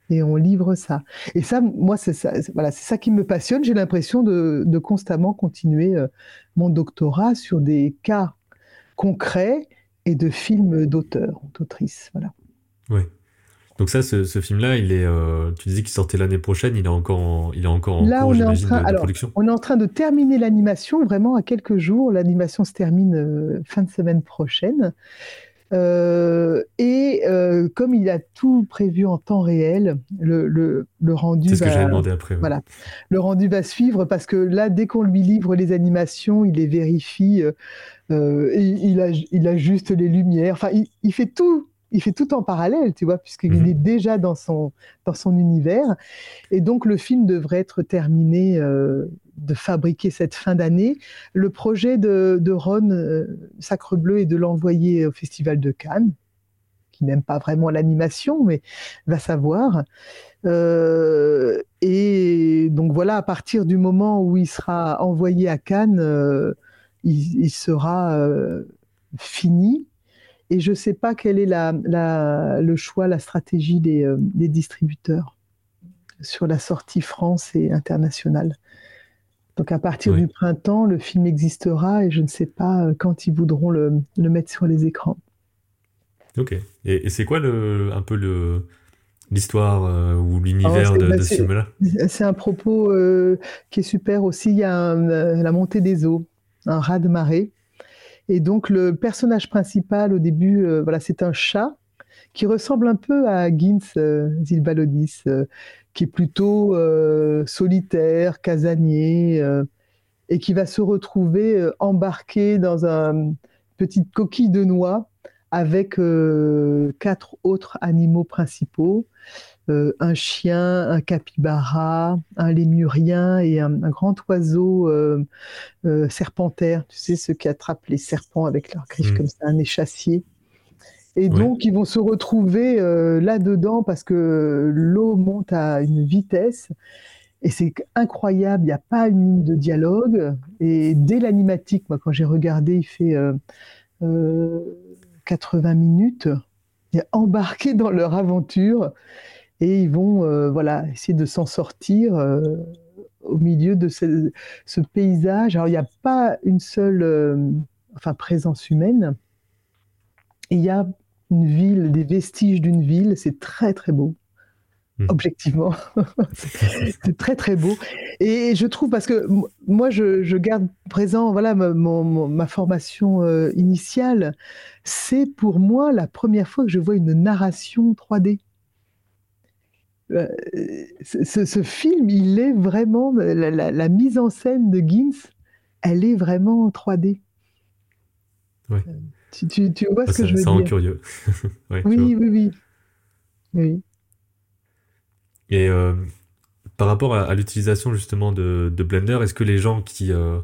Et on livre ça. Et ça, moi, c'est ça, voilà, c'est ça qui me passionne. J'ai l'impression de, constamment continuer euh, mon doctorat sur des cas concrets et de films d'auteurs, d'autrices. Voilà. Oui. Donc ça, ce, film-là, il est, euh, tu disais qu'il sortait l'année prochaine, il est encore en, il est encore en Là, on est en train, de, production. On est en train de terminer l'animation, vraiment à quelques jours. L'animation se termine euh, fin de semaine prochaine. Euh, et comme il a tout prévu en temps réel, le, le, le rendu. C'est ce que j'avais demandé après. Voilà, le rendu va suivre parce que là, dès qu'on lui livre les animations, il les vérifie euh, il, a, il ajuste les lumières. Enfin, il, fait tout. Il fait tout en parallèle, tu vois, puisqu'il mhm. est déjà dans son, dans son univers. Et donc, le film devrait être terminé euh, de fabriquer cette fin d'année. Le projet de, de Ron euh, Sacre Bleu est de l'envoyer au Festival de Cannes, qui n'aime pas vraiment l'animation, mais va savoir. et donc voilà, à partir du moment où il sera envoyé à Cannes, il, sera euh, fini. Et je ne sais pas quel est le choix, la stratégie euh, des, distributeurs sur la sortie France et internationale. Donc à partir du printemps, le film existera et je ne sais pas euh, quand ils voudront le, mettre sur les écrans. Ok. Et, c'est quoi le, un peu le, l'histoire ou l'univers de, bah, ce film-là? C'est un propos qui est super aussi. Il y a la montée des eaux un rat de marée. Et donc le personnage principal au début, euh, voilà, c'est un chat qui ressemble un peu à Gins euh, euh, qui est plutôt solitaire, casanier, et qui va se retrouver embarqué dans une petite coquille de noix avec quatre autres animaux principaux. Euh, un chien, un capybara, un lémurien et un, grand oiseau euh, euh, serpentaire, tu sais, ceux qui attrapent les serpents avec leurs griffes mm. comme ça, un échassier. Et donc, ils vont se retrouver là-dedans parce que l'eau monte à une vitesse. Et c'est incroyable, il n'y a pas une ligne de dialogue. Et dès l'animatique, moi, quand j'ai regardé, il fait 80 minutes, et embarqués dans leur aventure, et ils vont voilà, essayer de s'en sortir au milieu de ce, ce, paysage. Alors, il n'y a pas une seule enfin, présence humaine. Il y a une ville, des vestiges d'une ville, c'est très très beau. Hmm. Objectivement, c'est très très beau. Et je trouve parce que moi je, garde présent, voilà, ma, ma formation euh, initiale, c'est pour moi la première fois que je vois une narration 3D. Euh, ce, film, il est vraiment la, mise en scène de Gins, elle est vraiment 3D. Oui. Tu, vois ce que je veux ça dire rend curieux. oui, oui, oui, Et euh, par rapport à, l'utilisation justement de, Blender, est-ce que les gens qui euh,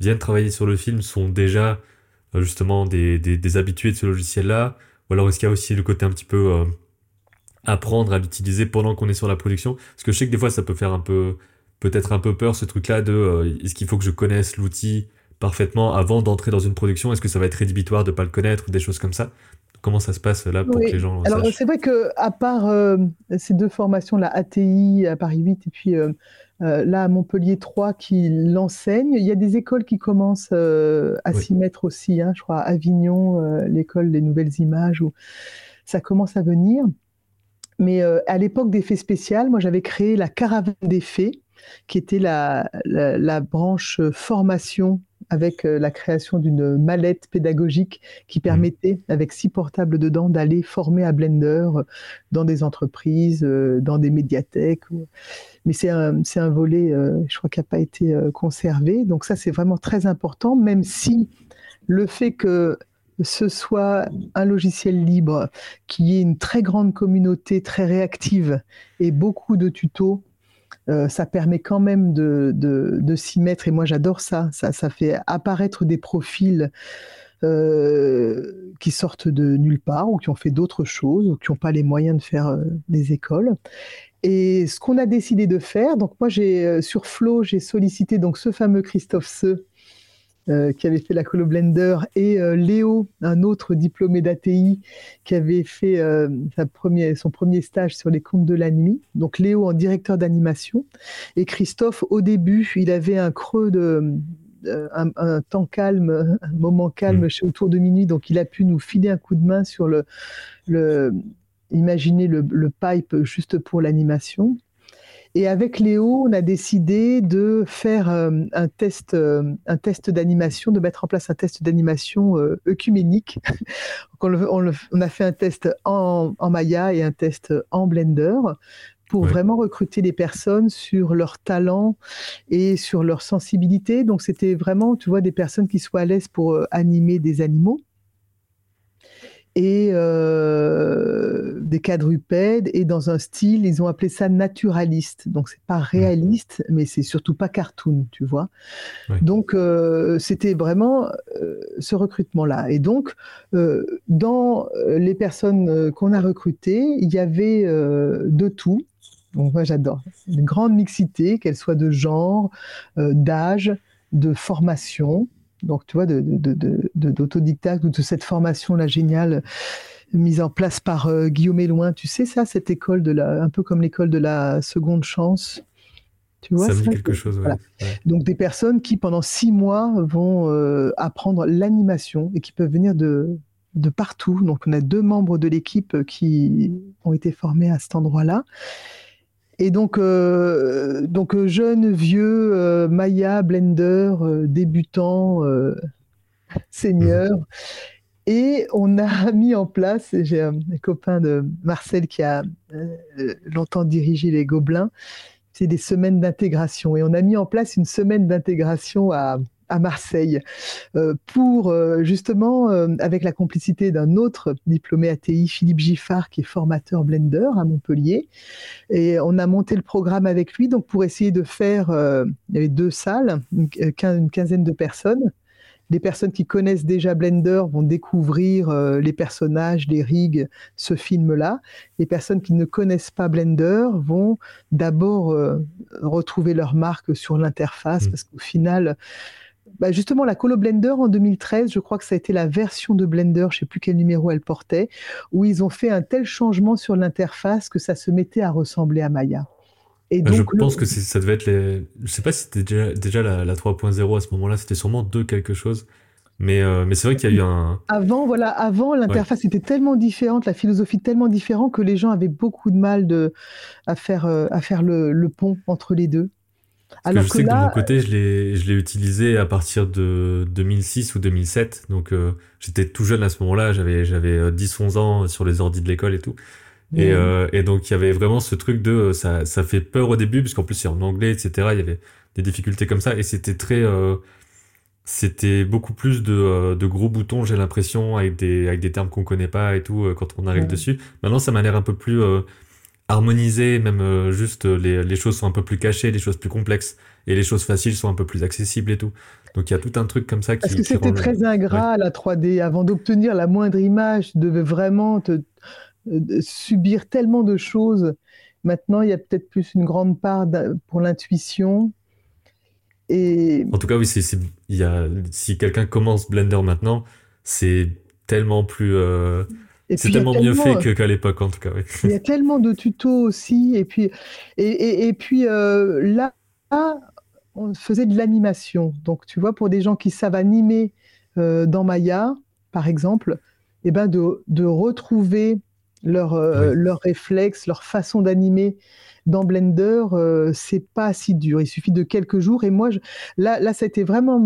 viennent travailler sur le film sont déjà euh, justement des, des, habitués de ce logiciel-là? Ou alors est-ce qu'il y a aussi le côté un petit peu apprendre à l'utiliser pendant qu'on est sur la production. Parce que je sais que des fois ça peut faire un peu peut-être un peu peur ce truc-là de est-ce qu'il faut que je connaisse l'outil parfaitement avant d'entrer dans une production? Est-ce que ça va être rédhibitoire de ne pas le connaître ou des choses comme ça? Comment ça se passe là pour que les gens Alors c'est vrai que à part euh, ces deux formations, la ATI à Paris 8 et puis euh, euh, là à Montpellier 3 qui l'enseignent, il y a des écoles qui commencent à s'y mettre aussi. Hein, je crois à Avignon, l'école des nouvelles images où ça commence à venir. Mais à l'époque des faits spéciales, moi j'avais créé la caravane des faits qui était la, la branche formation avec euh, la création d'une mallette pédagogique qui mmh. permettait, avec six portables dedans, d'aller former à Blender euh, dans des entreprises, euh, dans des médiathèques. Mais c'est un, un, volet, je crois, qui n'a pas été conservé. Donc ça, c'est vraiment très important, même si le fait que ce soit un logiciel libre, qui ait une très grande communauté très réactive et beaucoup de tutos, euh, ça permet quand même de, de, s'y mettre. Et moi, j'adore ça. ça. fait apparaître des profils euh, qui sortent de nulle part ou qui ont fait d'autres choses ou qui n'ont pas les moyens de faire euh, des écoles. Et ce qu'on a décidé de faire, donc moi, j'ai sur Flow, j'ai sollicité donc ce fameux Christophe Seux euh, qui avait fait la Colo Blender, et euh, Léo, un autre diplômé d'ATI, qui avait fait euh, sa son premier stage sur les contes de la nuit. Donc Léo en directeur d'animation. Et Christophe, au début, il avait un creux de... Un, temps calme, un moment calme mm. chez autour de minuit, donc il a pu nous filer un coup de main sur le, le imaginer le, le pipe juste pour l'animation. Et avec Léo, on a décidé de faire euh, un test, euh, un test d'animation, de mettre en place un test d'animation euh, œcuménique. on, a fait un test en, Maya et un test en Blender pour vraiment recruter les personnes sur leur talent et sur leur sensibilité. Donc c'était vraiment, tu vois, des personnes qui soient à l'aise pour animer des animaux et euh, des quadrupèdes et dans un style, ils ont appelé ça naturaliste. Donc c'est pas réaliste, mais c'est surtout pas cartoon, tu vois. Donc euh, c'était vraiment euh, ce recrutement-là. Et donc dans les personnes qu'on a recrutées, il y avait de tout. Donc moi j'adore une grande mixité, qu'elle soit de genre, d'âge, de formation donc tu vois, d'autodidacte ou de cette formation-là géniale mise en place par euh, Guillaume Éloin. Tu sais ça, cette école, de la, un peu comme l'école de la seconde chance? Tu vois, ça me dit quelque chose. Donc des personnes qui pendant six mois vont euh, apprendre l'animation et qui peuvent venir de, de partout. Donc on a deux membres de l'équipe qui ont été formés à cet endroit-là. Et donc, euh, donc euh, jeune, vieux, euh, Maya, Blender, débutant, seigneur. Mhm. Et on a mis en place, j'ai un, copain de Marcel qui a longtemps dirigé les Gobelins, c'est des semaines d'intégration. Et on a mis en place une semaine d'intégration à, à Marseille euh, pour euh, justement, euh, avec la complicité d'un autre diplômé ATI, Philippe Giffard, qui est formateur Blender à Montpellier. Et on a monté le programme avec lui donc pour essayer de faire, il y avait deux salles, une, quinzaine de personnes. Les personnes qui connaissent déjà Blender vont découvrir les personnages, les rigs, ce film-là. Les personnes qui ne connaissent pas Blender vont d'abord retrouver leur marque sur l'interface, mmh. parce qu'au final, bah, justement, la Colo Blender en 2013, je crois que ça a été la version de Blender, je ne sais plus quel numéro elle portait, où ils ont fait un tel changement sur l'interface que ça se mettait à ressembler à Maya. Et bah, donc, je pense que ça devait être les. Je sais pas si c'était déjà, déjà la, la 3.0 à ce moment-là, c'était sûrement de quelque chose. Mais, euh, mais c'est vrai qu'il y a eu un. Avant, voilà, avant l'interface était tellement différente, la philosophie tellement différente que les gens avaient beaucoup de mal de, à faire, euh, à faire le, le pont entre les deux. Alors que je sais que de mon côté, je l'ai, utilisé à partir de 2006 ou 2007. Donc, euh, j'étais tout jeune à ce moment-là. J'avais, j'avais 10-11 ans sur les ordi de l'école et tout. Et, euh, et, donc, il y avait vraiment ce truc de, ça, ça fait peur au début, puisqu'en plus, c'est en anglais, etc. Il y avait des difficultés comme ça. Et c'était très, euh, c'était beaucoup plus de, de gros boutons, j'ai l'impression, avec des, avec des termes qu'on connaît pas et tout, quand on arrive dessus. Maintenant, ça m'a l'air un peu plus, harmonisé, même euh, juste euh, les, les, choses sont un peu plus cachées, les choses plus complexes, et les choses faciles sont un peu plus accessibles et tout. Donc il y a tout un truc comme ça qui. Parce que c'était très ingrat la 3D. Avant d'obtenir la moindre image, tu devais vraiment te, euh, subir tellement de choses. Maintenant, il y a peut-être plus une grande part pour l'intuition. Et... En tout cas, oui, c'est, il y a, si quelqu'un commence Blender maintenant, c'est tellement plus. C'est tellement mieux fait qu'à l'époque, en tout cas. Il y a tellement de tutos aussi. Et puis, et, et, puis euh, là, on faisait de l'animation. Donc, tu vois, pour des gens qui savent animer euh, dans Maya, par exemple, et eh ben de, de retrouver leur, euh, leur réflexe, leur façon d'animer dans Blender, c'est pas si dur. Il suffit de quelques jours. Et moi, je, là, là, c'était vraiment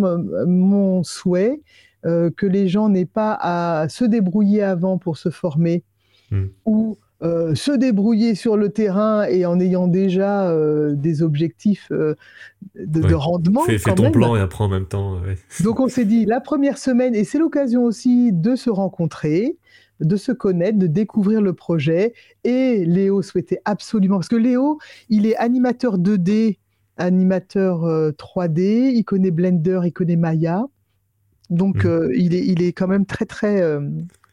mon souhait. Euh, que les gens n'aient pas à se débrouiller avant pour se former hmm. ou euh, se débrouiller sur le terrain et en ayant déjà euh, des objectifs de, rendement. Fais, ton plan et apprends en même temps. Donc on s'est dit la première semaine, et c'est l'occasion aussi de se rencontrer, de se connaître, de découvrir le projet. Et Léo souhaitait absolument, parce que Léo, il est animateur 2D, animateur 3D, il connaît Blender, il connaît Maya. Donc, mm. euh, il, est, il est quand même très, très euh,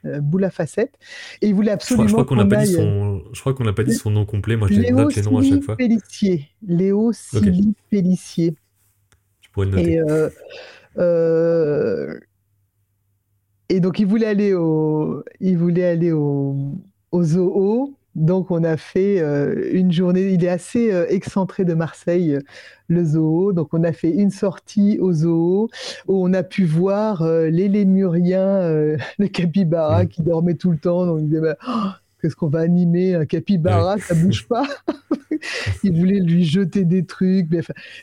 euh, boule à facettes. Et il voulait absolument. Je crois, qu'on n'a pas, dit son... Pas dit nom complet. Moi, je note les noms à chaque fois. Pellissier. Léo Silly Pellissier. Je pourrais le noter. Et, et, donc, il voulait aller au, il voulait aller au, au zoo. Donc, on a fait une journée. Il est assez excentré de Marseille, le zoo. Donc, on a fait une sortie au zoo où on a pu voir euh, les lémuriens, euh, les capybaras mmh. qui dormaient tout le temps. Donc, on disait, bah, oh, qu'est-ce qu'on va animer un capybara, ça bouge pas. il voulait lui jeter des trucs.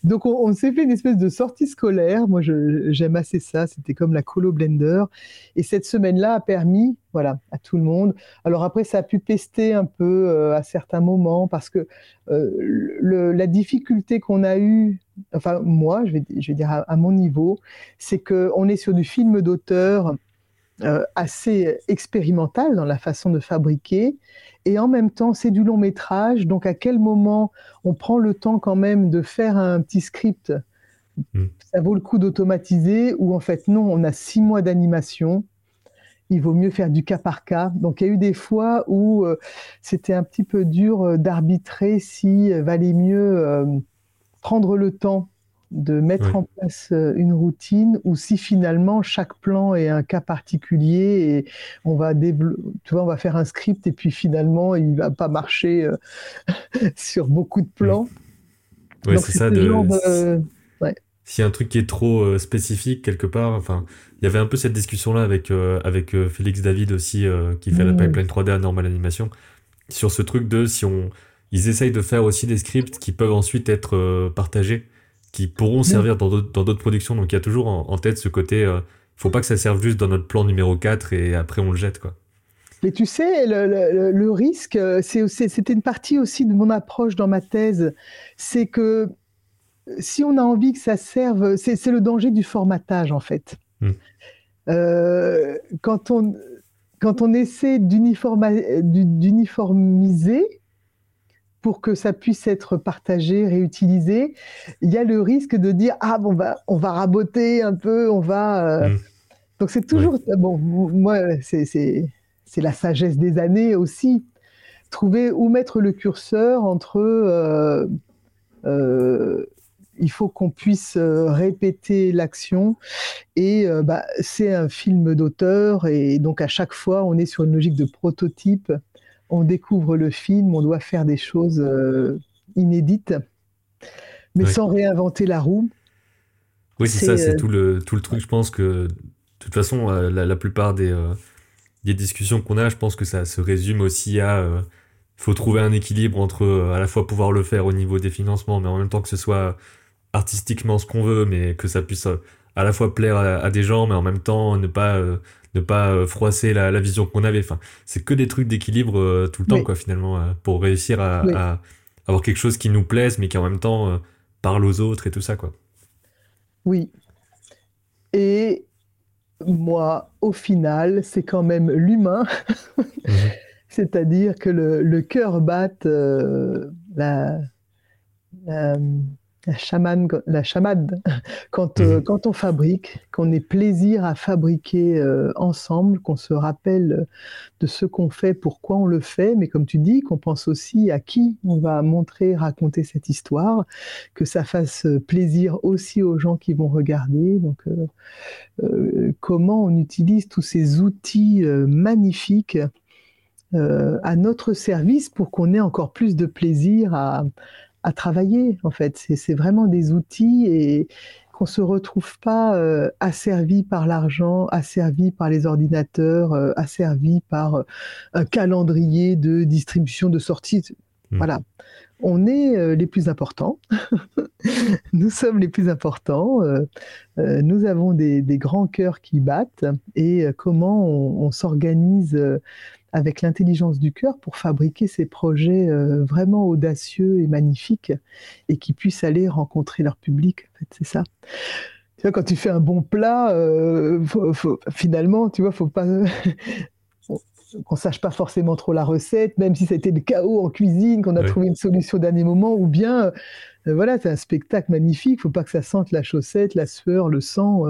Donc on, s'est fait une espèce de sortie scolaire. Moi, j'aime assez ça. C'était comme la colo blender. Et cette semaine-là a permis, voilà, à tout le monde. Alors après, ça a pu pester un peu euh, à certains moments parce que euh, la difficulté qu'on a eue, enfin moi, je vais, je vais dire à, à mon niveau, c'est qu'on est sur du film d'auteur euh, assez expérimental dans la façon de fabriquer. Et en même temps, c'est du long métrage. Donc, à quel moment on prend le temps quand même de faire un petit script? Hmm. Ça vaut le coup d'automatiser ou en fait, non, on a six mois d'animation. Il vaut mieux faire du cas par cas. Donc, il y a eu des fois où euh, c'était un petit peu dur euh, d'arbitrer si valait mieux prendre le temps de mettre en place euh, une routine ou si finalement chaque plan est un cas particulier et on va tu vois, on va faire un script et puis finalement il va pas marcher euh, sur beaucoup de plans. Ouais, c'est ça. De... Y a un truc qui est trop euh, spécifique quelque part, enfin, il y avait un peu cette discussion là avec avec Félix David aussi qui fait la mmh. pipeline 3D à Normal Animation sur ce truc de si on ils essayent de faire aussi des scripts qui peuvent ensuite être partagés qui pourront servir dans d'autres productions. Donc il y a toujours en, tête ce côté, euh, faut pas que ça serve juste dans notre plan numéro 4 et après on le jette. quoi. Mais tu sais, le, risque, c'était une partie aussi de mon approche dans ma thèse, c'est que si on a envie que ça serve, c'est le danger du formatage en fait. Hmm. Euh, quand, on, quand on essaie d'uniformiser, pour que ça puisse être partagé, réutilisé, il y a le risque de dire ah bon bah on va raboter un peu, on va. Euh. Mmh. Donc c'est toujours bon. Moi c'est la sagesse des années aussi. Trouver où mettre le curseur entre euh, euh, il faut qu'on puisse répéter l'action. Et bah, c'est un film d'auteur, et donc à chaque fois, on est sur une logique de prototype. On découvre le film, on doit faire des choses inédites, mais sans réinventer la roue. Oui, c'est ça, c'est tout le, tout le truc. Je pense que, de toute façon, la, plupart des, des discussions qu'on a, je pense que ça se résume aussi à il faut trouver un équilibre entre euh, à la fois pouvoir le faire au niveau des financements, mais en même temps que ce soit artistiquement ce qu'on veut, mais que ça puisse euh, à la fois plaire à, des gens, mais en même temps ne pas euh, ne pas froisser la, vision qu'on avait. Enfin, c'est que des trucs d'équilibre tout le temps, quoi, finalement, pour réussir à, avoir quelque chose qui nous plaise, mais qui en même temps parle aux autres et tout ça, quoi. Oui. Et moi, au final, c'est quand même l'humain. Mhm. C'est-à-dire que le, cœur batte euh, la, la, chamane, la chamade quand, euh, mhm. quand on fabrique, qu'on ait plaisir à fabriquer euh, ensemble, qu'on se rappelle de ce qu'on fait, pourquoi on le fait, mais comme tu dis, qu'on pense aussi à qui on va montrer, raconter cette histoire, que ça fasse plaisir aussi aux gens qui vont regarder. Donc, comment on utilise tous ces outils magnifiques euh, à notre service pour qu'on ait encore plus de plaisir à, travailler. En fait, c'est vraiment des outils et qu'on se retrouve pas euh, asservi par l'argent, asservi par les ordinateurs, euh, asservi par un calendrier de distribution de sortie. Hmm. Voilà. On est les plus importants. nous sommes les plus importants. nous avons des, grands cœurs qui battent. Et comment on s'organise avec l'intelligence du cœur pour fabriquer ces projets euh, vraiment audacieux et magnifiques et qui puissent aller rencontrer leur public. En fait, c'est ça. Tu vois, quand tu fais un bon plat, euh, finalement, tu vois, faut pas qu'on sache pas forcément trop la recette, même si c'était le chaos en cuisine, qu'on a trouvé une solution au dernier moment, ou bien, euh, voilà, c'est un spectacle magnifique, faut pas que ça sente la chaussette, la sueur, le sang.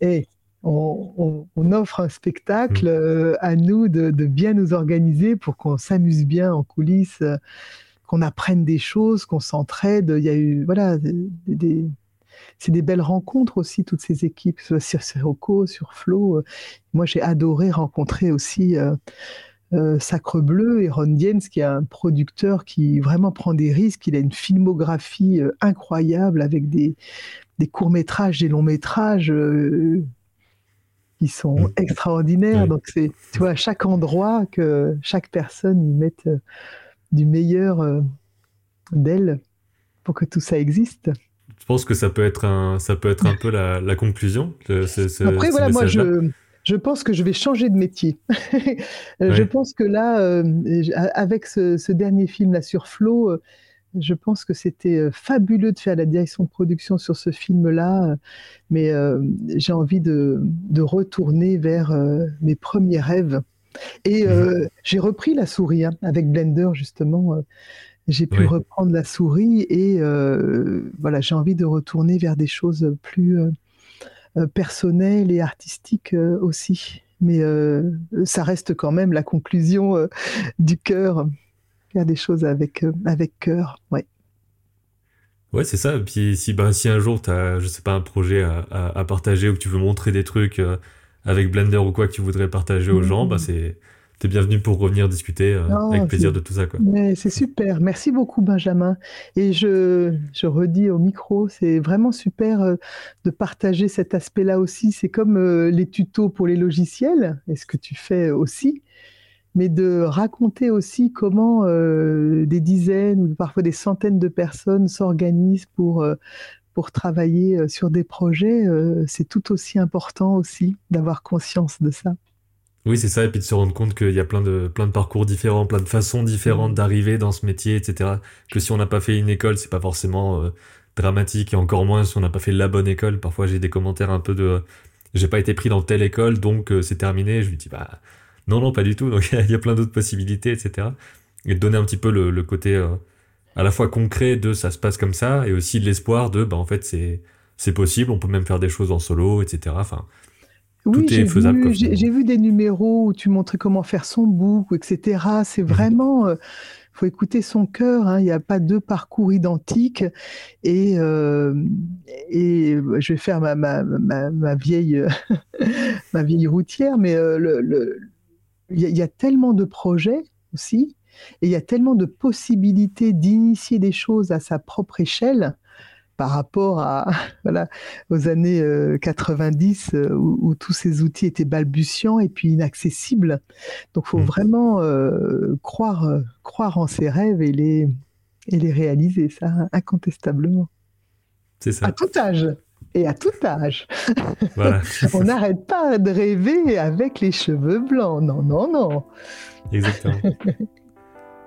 et on, offre un spectacle mm. euh, à nous de, bien nous organiser pour qu'on s'amuse bien en coulisses, euh, qu'on apprenne des choses, qu'on s'entraide. Il y a eu, voilà, des, c'est des belles rencontres aussi, toutes ces équipes, soit sur Sirocco, sur Flo. Moi, j'ai adoré rencontrer aussi euh, Sacre Bleu et Ron Diens, qui est un producteur qui vraiment prend des risques. Il a une filmographie incroyable avec des, des courts-métrages, des longs-métrages qui sont extraordinaires. Donc, c'est, tu vois, à chaque endroit que chaque personne y mette euh, du meilleur euh, d'elle pour que tout ça existe. Je pense que ça peut être un, ça peut être un peu la, conclusion. Après, voilà, moi, je, je pense que je vais changer de métier. Je pense que là, euh, avec ce, ce, dernier film là sur Flo, je pense que c'était euh, fabuleux de faire la direction de production sur ce film-là, euh, mais euh, j'ai envie de, retourner vers mes premiers rêves. Et mhm. j'ai repris la souris hein, avec Blender, justement. j'ai pu reprendre la souris et voilà, j'ai envie de retourner vers des choses plus personnelles et artistiques aussi. Mais ça reste quand même la conclusion du cœur faire des choses avec, euh, avec cœur. Ouais. Ouais, c'est ça. Et puis si, bah, si un jour tu as, je sais pas, un projet à, à, partager ou que tu veux montrer des trucs euh, avec Blender ou quoi que tu voudrais partager aux gens, bah, c'est es bienvenu pour revenir discuter euh, avec plaisir de tout ça. Quoi. Mais c'est super. Merci beaucoup, Benjamin. Et je, je redis au micro, c'est vraiment super de partager cet aspect-là aussi. C'est comme les tutos pour les logiciels, et ce que tu fais aussi? Mais de raconter aussi comment euh, des dizaines ou parfois des centaines de personnes s'organisent pour, euh, pour travailler euh, sur des projets, c'est tout aussi important aussi d'avoir conscience de ça. Oui, c'est ça, et puis de se rendre compte qu'il y a plein de, plein de parcours différents, plein de façons différentes mmh. d'arriver dans ce métier, etc. Que si on n'a pas fait une école, c'est pas forcément dramatique, et encore moins si on n'a pas fait la bonne école. Parfois, j'ai des commentaires un peu de j'ai pas été pris dans telle école, donc c'est terminé. Je lui dis, bah, non, non, pas du tout. Donc il y a plein d'autres possibilités, etc. Et de donner un petit peu le, côté euh, à la fois concret de ça se passe comme ça, et aussi l'espoir de, bah en fait c'est c'est possible, on peut même faire des choses en solo, etc. Enfin, oui, tout est faisable. J'ai vu des numéros où tu montrais comment faire son book, etc. C'est mm-hmm. vraiment, euh, faut écouter son cœur. Hein. Il n'y a pas deux parcours identiques. Et, euh, et je vais faire ma, ma, ma, vieille, ma vieille routière, mais euh, le, il y, a tellement de projets aussi, et il y a tellement de possibilités d'initier des choses à sa propre échelle par rapport à, voilà, aux années 90 euh, euh, où, tous ces outils étaient balbutiants et puis inaccessibles. Donc, il faut mmh. vraiment euh, croire, croire en ses rêves et les, et les réaliser, ça, incontestablement. C'est ça. À tout âge. Et à tout âge. Voilà. On n'arrête pas de rêver avec les cheveux blancs. Non, non, non. Exactement.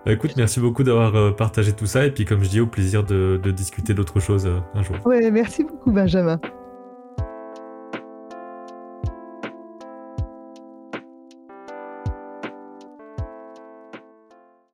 Bah, écoute, merci beaucoup d'avoir euh, partagé tout ça et puis comme je dis, au plaisir de, discuter d'autres choses euh, un jour. Ouais, merci beaucoup Benjamin.